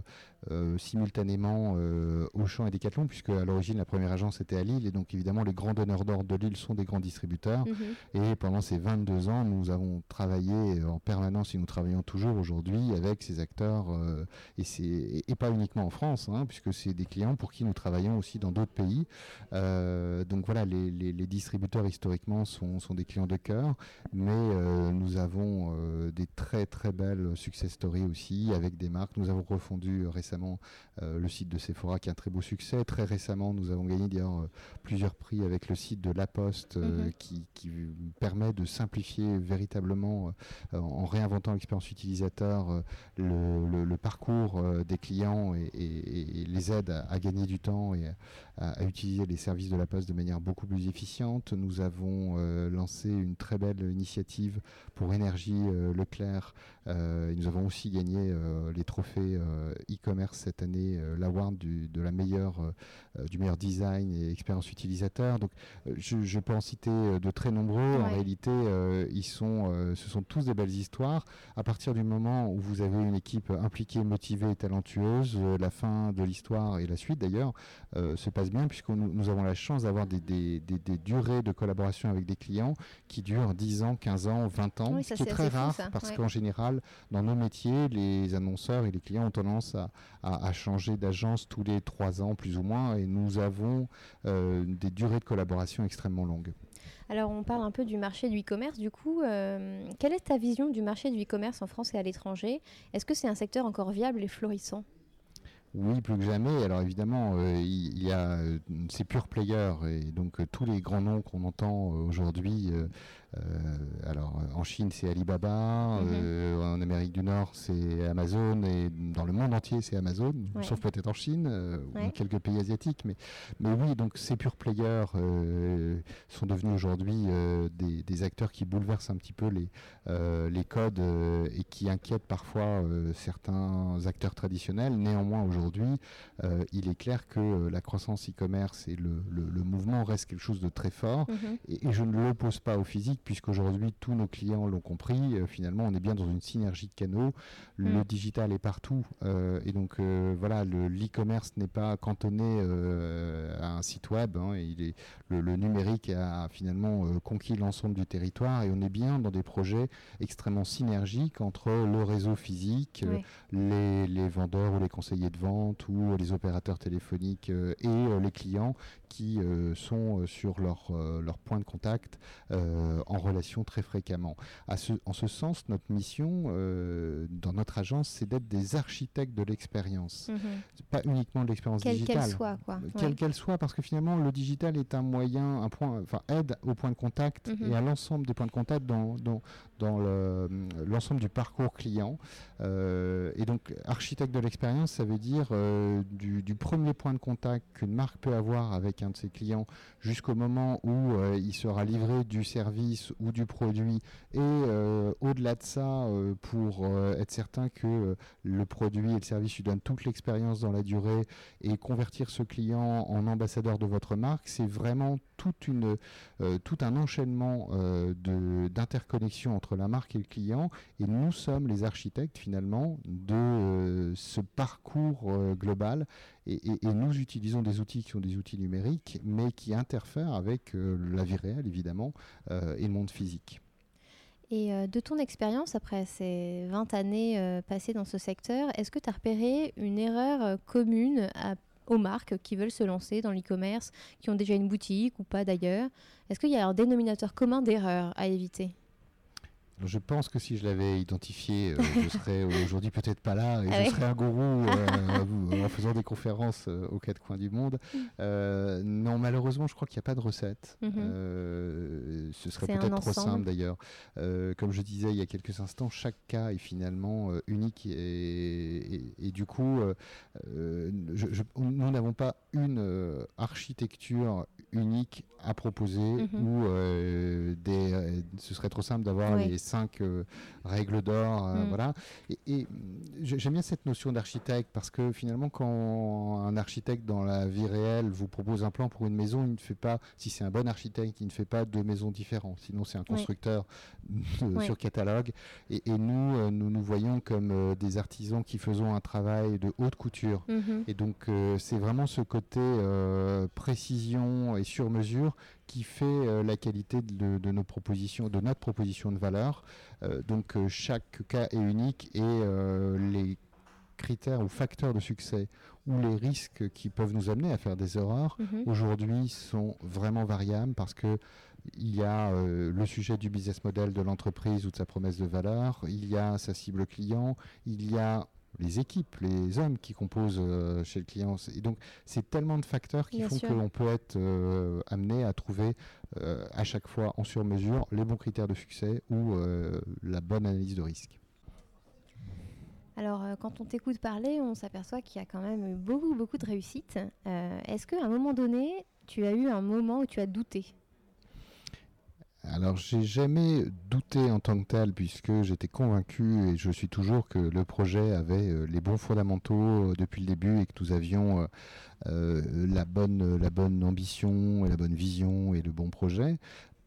simultanément euh, Auchan et Decathlon, puisque à l'origine la première agence était à Lille, et donc évidemment les grands donneurs d'ordre de Lille sont des grands distributeurs. Mhm. Et pendant ces 22 ans, nous avons travaillé en permanence, et nous travaillons toujours aujourd'hui avec ces acteurs, euh, et, et, pas uniquement en France, hein, puisque c'est des clients pour qui nous travaillons aussi dans d'autres pays. donc voilà, les, les, distributeurs historiquement sont, sont, des clients de cœur, mais nous avons des très très belles success stories aussi avec des marques. Nous avons refondu récemment récemment le site de Sephora qui a un très beau succès. Très récemment, nous avons gagné d'ailleurs plusieurs prix avec le site de La Poste mhm. qui, permet de simplifier véritablement, en réinventant l'expérience utilisateur, le, parcours des clients et, les aide à, gagner du temps et à, utiliser les services de La Poste de manière beaucoup plus efficiente. Nous avons lancé une très belle initiative pour Énergie Leclerc euh, nous avons aussi gagné euh, les trophées euh, cette année, l'award du, de la meilleure, du meilleur design et expérience utilisateur. Donc, je, peux en citer de très nombreux. En réalité, ils sont, ce sont tous des belles histoires. À partir du moment où vous avez une équipe impliquée, motivée et talentueuse, la fin de l'histoire et la suite d'ailleurs se passe bien puisque nous, nous, avons la chance d'avoir des, des, des, durées de collaboration avec des clients qui durent 10 ans, 15 ans, 20 ans, ce qui est, très rare parce qu'en général, dans nos métiers, les annonceurs et les clients ont tendance à, changer d'agence tous les trois ans, plus ou moins, et nous avons euh, des durées de collaboration extrêmement longues. Alors, on parle un peu du marché du e-commerce. Du coup, euh, quelle est ta vision du marché du e-commerce en France et à l'étranger? Est-ce que c'est un secteur encore viable et florissant? Oui, plus que jamais. Alors évidemment, euh, il y, a ces purs players et donc tous les grands noms qu'on entend aujourd'hui euh, alors en Chine c'est Alibaba, mhm. euh, en Amérique du Nord c'est Amazon et dans le monde entier c'est Amazon, sauf peut-être en Chine euh, ou quelques pays asiatiques. Mais, mais oui, donc ces pure players sont devenus aujourd'hui des, acteurs qui bouleversent un petit peu les, les codes et qui inquiètent parfois certains acteurs traditionnels. Néanmoins aujourd'hui, il est clair que la croissance e-commerce et le, le, mouvement reste quelque chose de très fort mhm. et, et je ne l'oppose pas au physique puisqu'aujourd'hui tous nos clients l'ont compris. Euh, finalement, on est bien dans une synergie de canaux. Le mm. digital est partout. Euh, et donc, euh, voilà, l'e-commerce n'est pas cantonné à un site web. Hein, il est, le, numérique a finalement conquis l'ensemble du territoire et on est bien dans des projets extrêmement synergiques entre le réseau physique, les, les, vendeurs ou les conseillers de vente ou les opérateurs téléphoniques et les clients qui sont sur leur, leur point de contact en relation très fréquemment. en ce sens, notre mission euh, dans notre agence, c'est d'être des architectes de l'expérience. Mhm. Pas uniquement de l'expérience digitale. Quelle qu'elle soit, quoi. Quelle qu'elle soit, parce que finalement, le digital est un moyen, un point, enfin, aide au point de contact mhm. et à l'ensemble des points de contact dans, dans, dans l'ensemble du parcours client. Euh, et donc, architecte de l'expérience, ça veut dire euh, du, du, premier point de contact qu'une marque peut avoir avec de ses clients jusqu'au moment où il sera livré du service ou du produit et euh, au-delà de ça euh, pour euh, être certain que le produit et le service lui donnent toute l'expérience dans la durée et convertir ce client en ambassadeur de votre marque, c'est vraiment toute une, tout un enchaînement d'interconnexion entre la marque et le client et nous sommes les architectes finalement de ce parcours global et, nous utilisons des outils qui sont des outils numériques, mais qui interfèrent avec euh, la vie réelle, évidemment, euh, et le monde physique. Et euh, de ton expérience, après ces 20 années passées dans ce secteur, est-ce que tu as repéré une erreur commune aux marques qui veulent se lancer dans l'e-commerce, qui ont déjà une boutique ou pas d'ailleurs? Est-ce qu'il y a un dénominateur commun d'erreurs à éviter? Je pense que si je l'avais identifié, euh, <laughs> je serais aujourd'hui peut-être pas là et je serais un gourou <laughs> euh, en faisant des conférences euh, aux quatre coins du monde. Mm. non, malheureusement, je crois qu'il n'y a pas de recette. Mm-hmm. ce serait peut-être trop simple d'ailleurs. comme je disais il y a quelques instants, chaque cas est finalement unique et, du coup, nous n'avons pas une architecture unique à proposer mm-hmm. ou des, ce serait trop simple d'avoir les cinq euh, règles d'or. Euh, mm. Voilà. Et, j'aime bien cette notion d'architecte parce que finalement, quand un architecte dans la vie réelle vous propose un plan pour une maison, il ne fait pas, si c'est un bon architecte, il ne fait pas deux maisons différentes. Sinon, c'est un constructeur <laughs> sur catalogue. Et, nous, euh, nous nous voyons comme des artisans qui faisons un travail de haute couture. Mm-hmm. Et donc, c'est vraiment ce côté précision et sur mesure qui fait euh, la qualité de, nos propositions, de notre proposition de valeur. Euh, donc euh, chaque cas est unique et les critères ou facteurs de succès ou les risques qui peuvent nous amener à faire des erreurs mhm. aujourd'hui sont vraiment variables parce que il y a le sujet du business model de l'entreprise ou de sa promesse de valeur, il y a sa cible client, il y a les équipes, les hommes qui composent chez le client. Et donc, c'est tellement de facteurs qui font qu'on peut être amené à trouver à chaque fois en sur-mesure les bons critères de succès ou la bonne analyse de risque. Alors, euh, quand on t'écoute parler, on s'aperçoit qu'il y a quand même eu beaucoup, beaucoup de réussite. Euh, est-ce qu'à un moment donné, tu as eu un moment où tu as douté? Alors, j'ai jamais douté en tant que tel, puisque j'étais convaincu, et je suis toujours, que le projet avait euh, les bons fondamentaux depuis le début et que nous avions bonne, la bonne ambition et la bonne vision et le bon projet.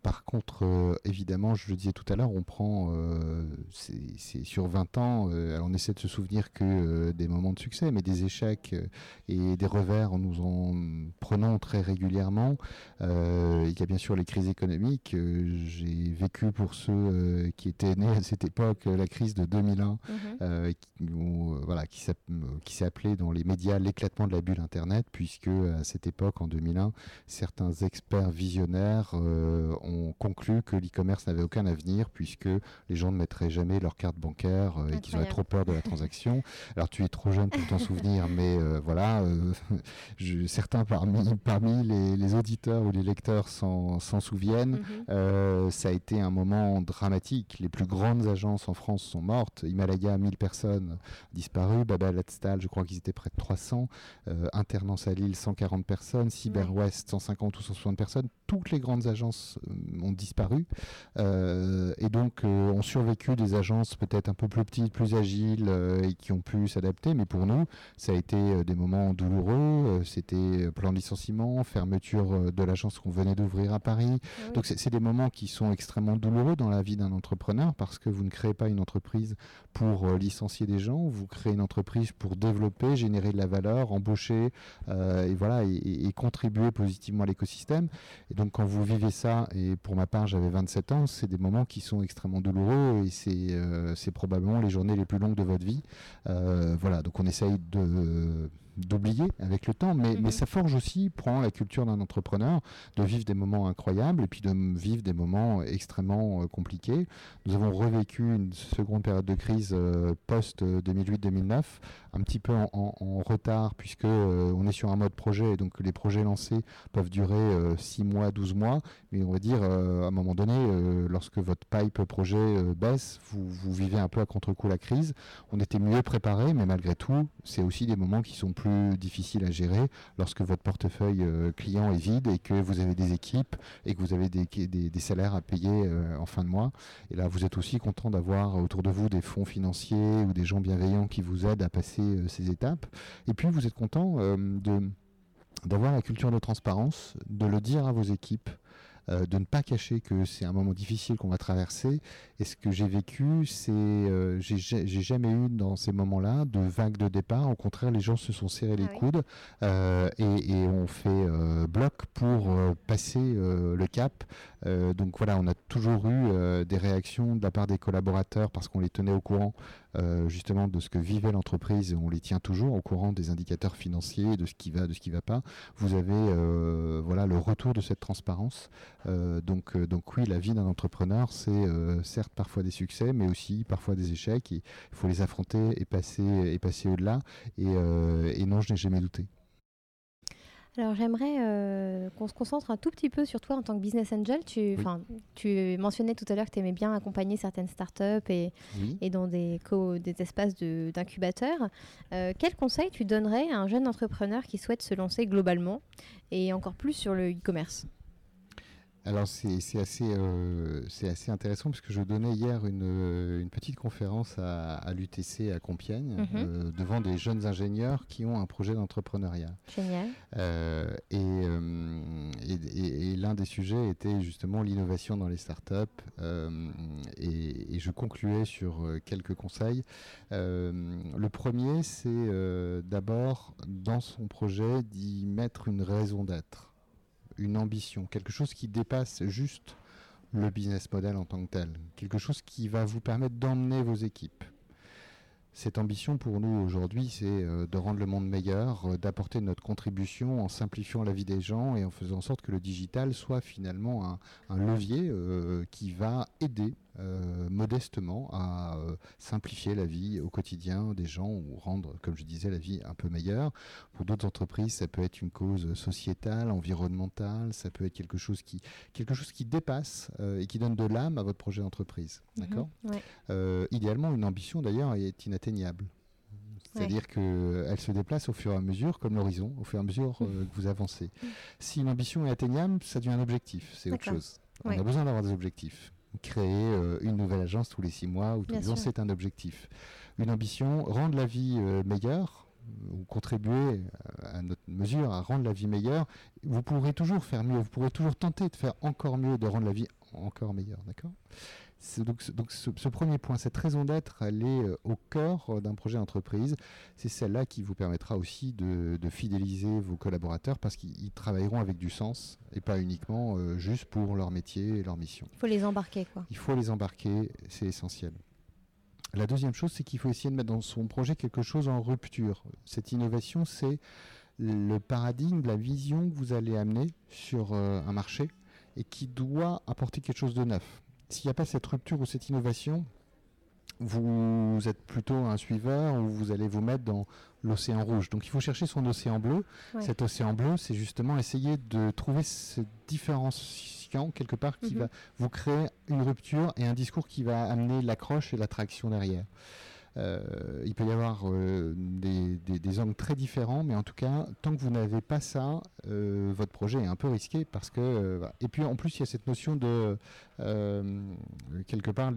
Par contre, euh, évidemment, je le disais tout à l'heure, on prend, euh, c'est sur 20 ans, euh, on essaie de se souvenir que des moments de succès, mais des échecs et des revers, nous en prenons très régulièrement. il y a bien sûr les crises économiques. J'ai vécu pour ceux qui étaient nés à cette époque la crise de 2001, mhm. qui, voilà, qui s'est appelée dans les médias l'éclatement de la bulle Internet, puisque à cette époque, en 2001, certains experts visionnaires ont conclu que l'e-commerce n'avait aucun avenir puisque les gens ne mettraient jamais leur carte bancaire euh, et qu'ils auraient trop peur de la transaction. Alors tu es trop jeune pour t'en souvenir, <laughs> mais euh, voilà, euh, certains parmi, parmi les, auditeurs ou les lecteurs s'en souviennent. Mhm. ça a été un moment dramatique. Les plus grandes agences en France sont mortes. Himalaya, 1000 personnes disparues. Baba Latstal, je crois qu'ils étaient près de 300. Internans à Lille, 140 personnes. CyberWest, 150 ou 160 personnes. Toutes les grandes agences ont disparu euh, et donc euh, ont survécu des agences peut-être un peu plus petites, plus agiles euh, et qui ont pu s'adapter. Mais pour nous, ça a été des moments douloureux. C'était plan de licenciement, fermeture de l'agence qu'on venait d'ouvrir à Paris. Ah donc c'est des moments qui sont extrêmement douloureux dans la vie d'un entrepreneur parce que vous ne créez pas une entreprise pour licencier des gens, vous créez une entreprise pour développer, générer de la valeur, embaucher et voilà et, et contribuer positivement à l'écosystème. Et donc quand vous vivez ça et pour ma part, j'avais 27 ans. C'est des moments qui sont extrêmement douloureux et c'est euh, probablement les journées les plus longues de votre vie. Euh, voilà, donc on essaye de d'oublier avec le temps, mais, mais mhm. ça forge aussi, prend la culture d'un entrepreneur, de vivre des moments incroyables et puis de vivre des moments extrêmement euh, compliqués. Nous avons revécu une seconde période de crise euh, post-2008-2009, un petit peu en, retard puisque euh, on est sur un mode projet et donc les projets lancés peuvent durer 6 mois, 12 mois, mais on va dire à un moment donné, lorsque votre pipe projet baisse, vous, vous vivez un peu à contre-coup la crise. On était mieux préparé, mais malgré tout, c'est aussi des moments qui sont plus difficile à gérer lorsque votre portefeuille euh, client est vide et que vous avez des équipes et que vous avez des, des, salaires à payer euh, en fin de mois. Et là, vous êtes aussi content d'avoir autour de vous des fonds financiers ou des gens bienveillants qui vous aident à passer euh, ces étapes. Et puis, vous êtes content de d'avoir la culture de transparence, de le dire à vos équipes, euh, de ne pas cacher que c'est un moment difficile qu'on va traverser. Et ce que j'ai vécu, c'est, euh, j'ai jamais eu dans ces moments-là de vague de départ. Au contraire, les gens se sont serrés les ah coudes euh, et, et, on fait bloc pour passer le cap. donc voilà, on a toujours eu des réactions de la part des collaborateurs parce qu'on les tenait au courant euh, justement de ce que vivait l'entreprise, on les tient toujours au courant des indicateurs financiers, de ce qui va, de ce qui va pas. Vous avez euh, voilà le retour de cette transparence. Euh, donc, donc oui, la vie d'un entrepreneur, c'est certes parfois des succès, mais aussi parfois des échecs. Il faut les affronter et passer, et passer au-delà. Et, et non, je n'ai jamais douté. Alors j'aimerais euh, qu'on se concentre un tout petit peu sur toi en tant que business angel. Tu, tu mentionnais tout à l'heure que tu aimais bien accompagner certaines startups et, et dans des, des espaces d'incubateurs. Euh, quel conseil tu donnerais à un jeune entrepreneur qui souhaite se lancer globalement et encore plus sur le e-commerce? Alors c'est assez, euh, assez intéressant parce que je donnais hier une, euh, petite conférence à, l'UTC à Compiègne mhm. euh, devant des jeunes ingénieurs qui ont un projet d'entrepreneuriat. Génial. et, et, l'un des sujets était justement l'innovation dans les startups et, et je concluais sur quelques conseils. le premier c'est d'abord dans son projet d'y mettre une raison d'être une ambition, quelque chose qui dépasse juste le business model en tant que tel, quelque chose qui va vous permettre d'emmener vos équipes. Cette ambition pour nous aujourd'hui, c'est euh, de rendre le monde meilleur, euh, d'apporter notre contribution en simplifiant la vie des gens et en faisant en sorte que le digital soit finalement un, levier euh, qui va aider modestement à simplifier la vie au quotidien des gens ou rendre, comme je disais, la vie un peu meilleure. Pour d'autres entreprises, ça peut être une cause sociétale, environnementale, ça peut être quelque chose qui, quelque chose qui dépasse et qui donne de l'âme à votre projet d'entreprise. Mhm. D'accord? Idéalement, une ambition d'ailleurs est inatteignable. C'est-à-dire qu'elle se déplace au fur et à mesure, comme l'horizon, au fur et à mesure euh, que vous avancez. Si une ambition est atteignable, ça devient un objectif, c'est autre chose. On a besoin d'avoir des objectifs. Créer euh, une nouvelle agence tous les six mois ou tous les ans, c'est un objectif. Une ambition, rendre la vie euh, meilleure, ou contribuer à notre mesure à rendre la vie meilleure, vous pourrez toujours faire mieux, vous pourrez toujours tenter de faire encore mieux, de rendre la vie encore meilleure, d'accord? Donc, donc ce, premier point, cette raison d'être, elle est euh, au cœur euh, d'un projet d'entreprise. C'est celle-là qui vous permettra aussi de, fidéliser vos collaborateurs parce qu'ils travailleront avec du sens et pas uniquement euh, juste pour leur métier et leur mission. Il faut les embarquer, quoi. Il faut les embarquer, c'est essentiel. La deuxième chose, c'est qu'il faut essayer de mettre dans son projet quelque chose en rupture. Cette innovation, c'est le paradigme, la vision que vous allez amener sur un marché et qui doit apporter quelque chose de neuf s'il n'y a pas cette rupture ou cette innovation, vous êtes plutôt un suiveur ou vous allez vous mettre dans l'océan rouge. Donc il faut chercher son océan bleu. Cet océan bleu, c'est justement essayer de trouver ce différenciant quelque part qui mhm. va vous créer une rupture et un discours qui va amener l'accroche et l'attraction derrière. Euh, il peut y avoir euh, des, angles très différents, mais en tout cas, tant que vous n'avez pas ça, euh, votre projet est un peu risqué parce que. Et puis en plus, il y a cette notion de quelque part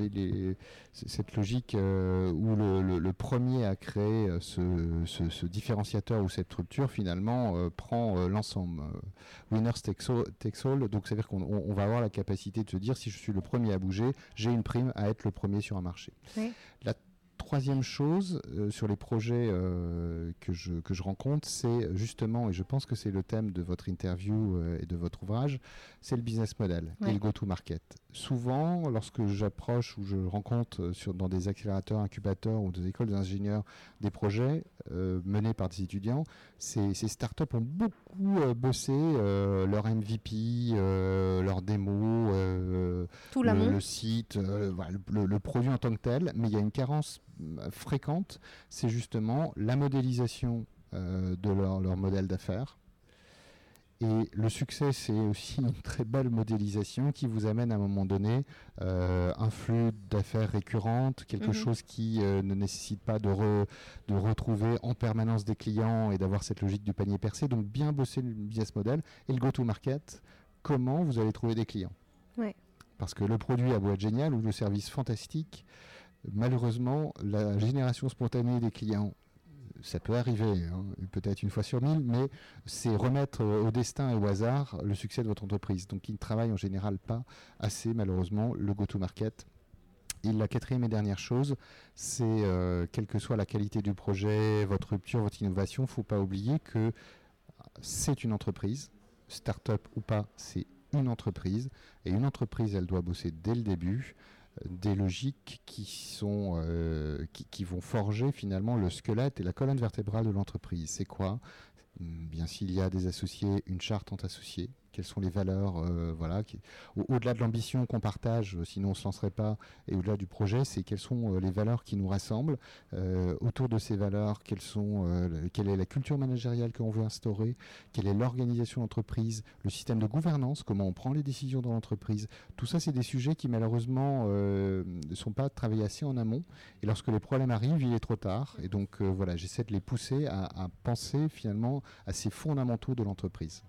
cette logique où le, premier à créer ce, différenciateur ou cette rupture finalement prend l'ensemble. Winners takes all, donc ça veut dire qu'on va avoir la capacité de se dire si je suis le premier à bouger, j'ai une prime à être le premier sur un marché. Oui troisième chose euh, sur les projets euh, que, je, que je rencontre, c'est justement, et je pense que c'est le thème de votre interview euh, et de votre ouvrage, c'est le business model et le go-to-market. Souvent, lorsque j'approche ou je rencontre sur, dans des accélérateurs, incubateurs ou des écoles d'ingénieurs des projets menés par des étudiants, ces, ces startups ont beaucoup bossé leur MVP, leur démo, Tout le, le, site, le, le produit en tant que tel, mais il y a une carence fréquente, c'est justement la modélisation euh, de leur, modèle d'affaires. Et le succès, c'est aussi une très belle modélisation qui vous amène à un moment donné euh, un flux d'affaires récurrentes, quelque mhm. chose qui euh, ne nécessite pas de, de, retrouver en permanence des clients et d'avoir cette logique du panier percé. Donc bien bosser le business model et le go-to-market, comment vous allez trouver des clients? Parce que le produit a beau être génial ou le service fantastique, malheureusement, la génération spontanée des clients, ça peut arriver, hein, peut-être une fois sur mille, mais c'est remettre au destin et au hasard le succès de votre entreprise. Donc, ils ne travaillent en général pas assez, malheureusement, le go-to-market. Et la quatrième et dernière chose, c'est euh, quelle que soit la qualité du projet, votre rupture, votre innovation, il ne faut pas oublier que c'est une entreprise, start-up ou pas, c'est une entreprise. Et une entreprise, elle doit bosser dès le début des logiques qui, sont, euh, qui, vont forger finalement le squelette et la colonne vertébrale de l'entreprise. C'est quoi? Bien s'il y a des associés, une charte entre associés, quelles sont les valeurs, euh, voilà, au-delà de l'ambition qu'on partage, euh, sinon on ne se lancerait pas, et au-delà du projet, c'est quelles sont euh, les valeurs qui nous rassemblent. autour de ces valeurs, quelles sont, quelle est la culture managériale qu'on veut instaurer, quelle est l'organisation d'entreprise, le système de gouvernance, comment on prend les décisions dans l'entreprise. Tout ça, c'est des sujets qui malheureusement ne sont pas travaillés assez en amont. Et lorsque les problèmes arrivent, il est trop tard. Et donc voilà, j'essaie de les pousser à penser finalement à ces fondamentaux de l'entreprise.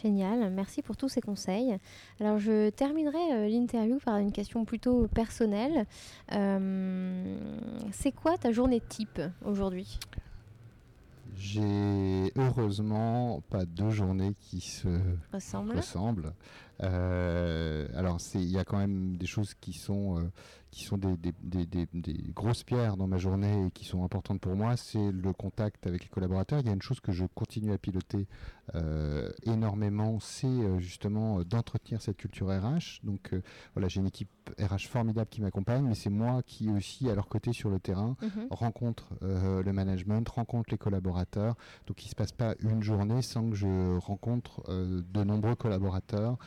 Génial, merci pour tous ces conseils. Alors je terminerai euh, l'interview par une question plutôt personnelle. Euh, c'est quoi ta journée type aujourd'hui? J'ai heureusement pas deux journées qui se ressemblent. Euh, alors il y a quand même des choses qui sont qui sont des, des, grosses pierres dans ma journée et qui sont importantes pour moi, c'est le contact avec les collaborateurs. Il y a une chose que je continue à piloter euh, énormément, c'est euh, justement euh, d'entretenir cette culture RH. Donc voilà, j'ai une équipe RH formidable qui m'accompagne, mais c'est moi qui aussi à leur côté sur le terrain mhm. rencontre le management, rencontre les collaborateurs. Donc il ne se passe pas une journée sans que je rencontre de nombreux collaborateurs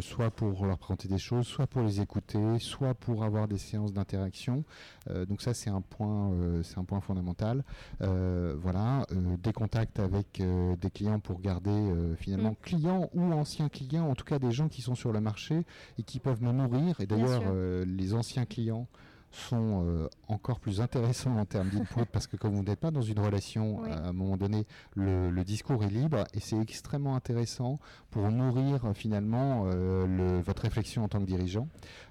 soit pour leur présenter des choses, soit pour les écouter, soit pour avoir des séances d'interaction. Euh, donc ça, c'est un point, c'est un point fondamental. voilà, des contacts avec des clients pour garder finalement mm. clients ou anciens clients, en tout cas des gens qui sont sur le marché et qui peuvent me nourrir. Et d'ailleurs, les anciens clients sont euh, encore plus intéressants en termes d'input parce que comme vous n'êtes pas dans une relation, à un moment donné, le, discours est libre et c'est extrêmement intéressant pour nourrir finalement euh, votre réflexion en tant que dirigeant.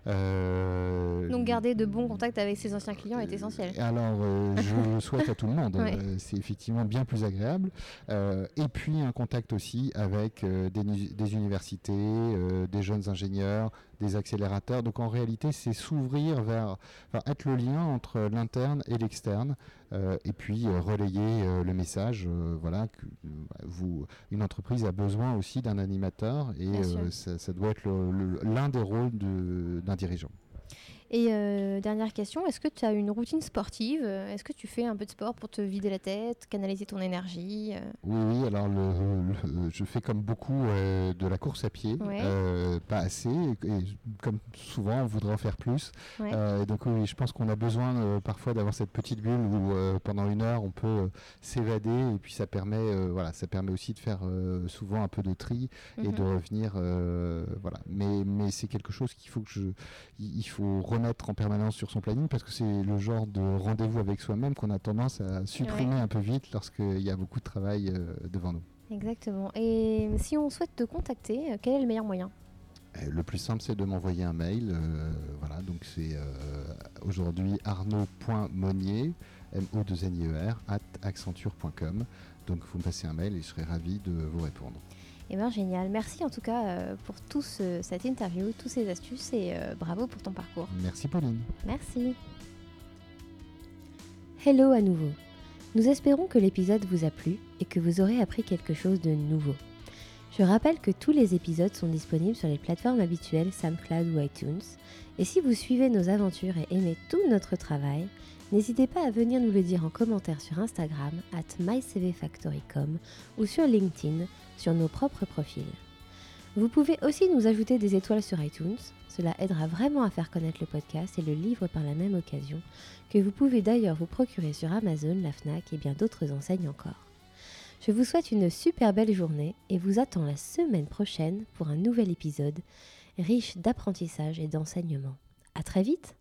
Euh, Donc garder de bons contacts avec ses anciens clients est essentiel. Alors je le souhaite à tout le monde, <laughs> c'est effectivement bien plus agréable. et puis un contact aussi avec des, des, universités, des jeunes ingénieurs, des accélérateurs. Donc en réalité, c'est s'ouvrir vers, enfin, être le lien entre l'interne et l'externe, euh, et puis euh, relayer euh, le message. voilà, que vous, une entreprise a besoin aussi d'un animateur, et ça, doit être l'un des rôles d'un dirigeant. Et euh, dernière question, est-ce que tu as une routine sportive? Est-ce que tu fais un peu de sport pour te vider la tête, canaliser ton énergie euh? oui, oui, alors je fais comme beaucoup euh, de la course à pied, pas assez, et comme souvent on voudrait en faire plus. donc oui, je pense qu'on a besoin parfois d'avoir cette petite bulle où pendant une heure on peut s'évader et puis ça permet, voilà, ça permet aussi de faire souvent un peu de tri et de mhm. revenir, voilà. Mais, mais c'est quelque chose qu'il faut que je, il faut mettre en permanence sur son planning parce que c'est le genre de rendez-vous avec soi-même qu'on a tendance à supprimer un peu vite lorsqu'il y a beaucoup de travail euh, devant nous. Exactement. Et si on souhaite te contacter, euh, quel est le meilleur moyen? Euh, le plus simple, c'est de m'envoyer un mail. voilà, donc c'est aujourd'hui arnaud.monnier, m o 2 n i e r at accenture.com. Donc vous me passez un mail et je serai ravi de vous répondre. Eh bien, génial. Merci en tout cas euh, pour tout cette interview, toutes ces astuces et euh, bravo pour ton parcours. Merci Pauline. Merci. Hello à nouveau. Nous espérons que l'épisode vous a plu et que vous aurez appris quelque chose de nouveau. Je rappelle que tous les épisodes sont disponibles sur les plateformes habituelles SoundCloud ou iTunes. Et si vous suivez nos aventures et aimez tout notre travail, n'hésitez pas à venir nous le dire en commentaire sur Instagram, at mycvfactory.com ou sur LinkedIn sur nos propres profils. Vous pouvez aussi nous ajouter des étoiles sur iTunes, cela aidera vraiment à faire connaître le podcast et le livre par la même occasion, que vous pouvez d'ailleurs vous procurer sur Amazon, la FNAC et bien d'autres enseignes encore. Je vous souhaite une super belle journée et vous attends la semaine prochaine pour un nouvel épisode riche d'apprentissage et d'enseignement. À très vite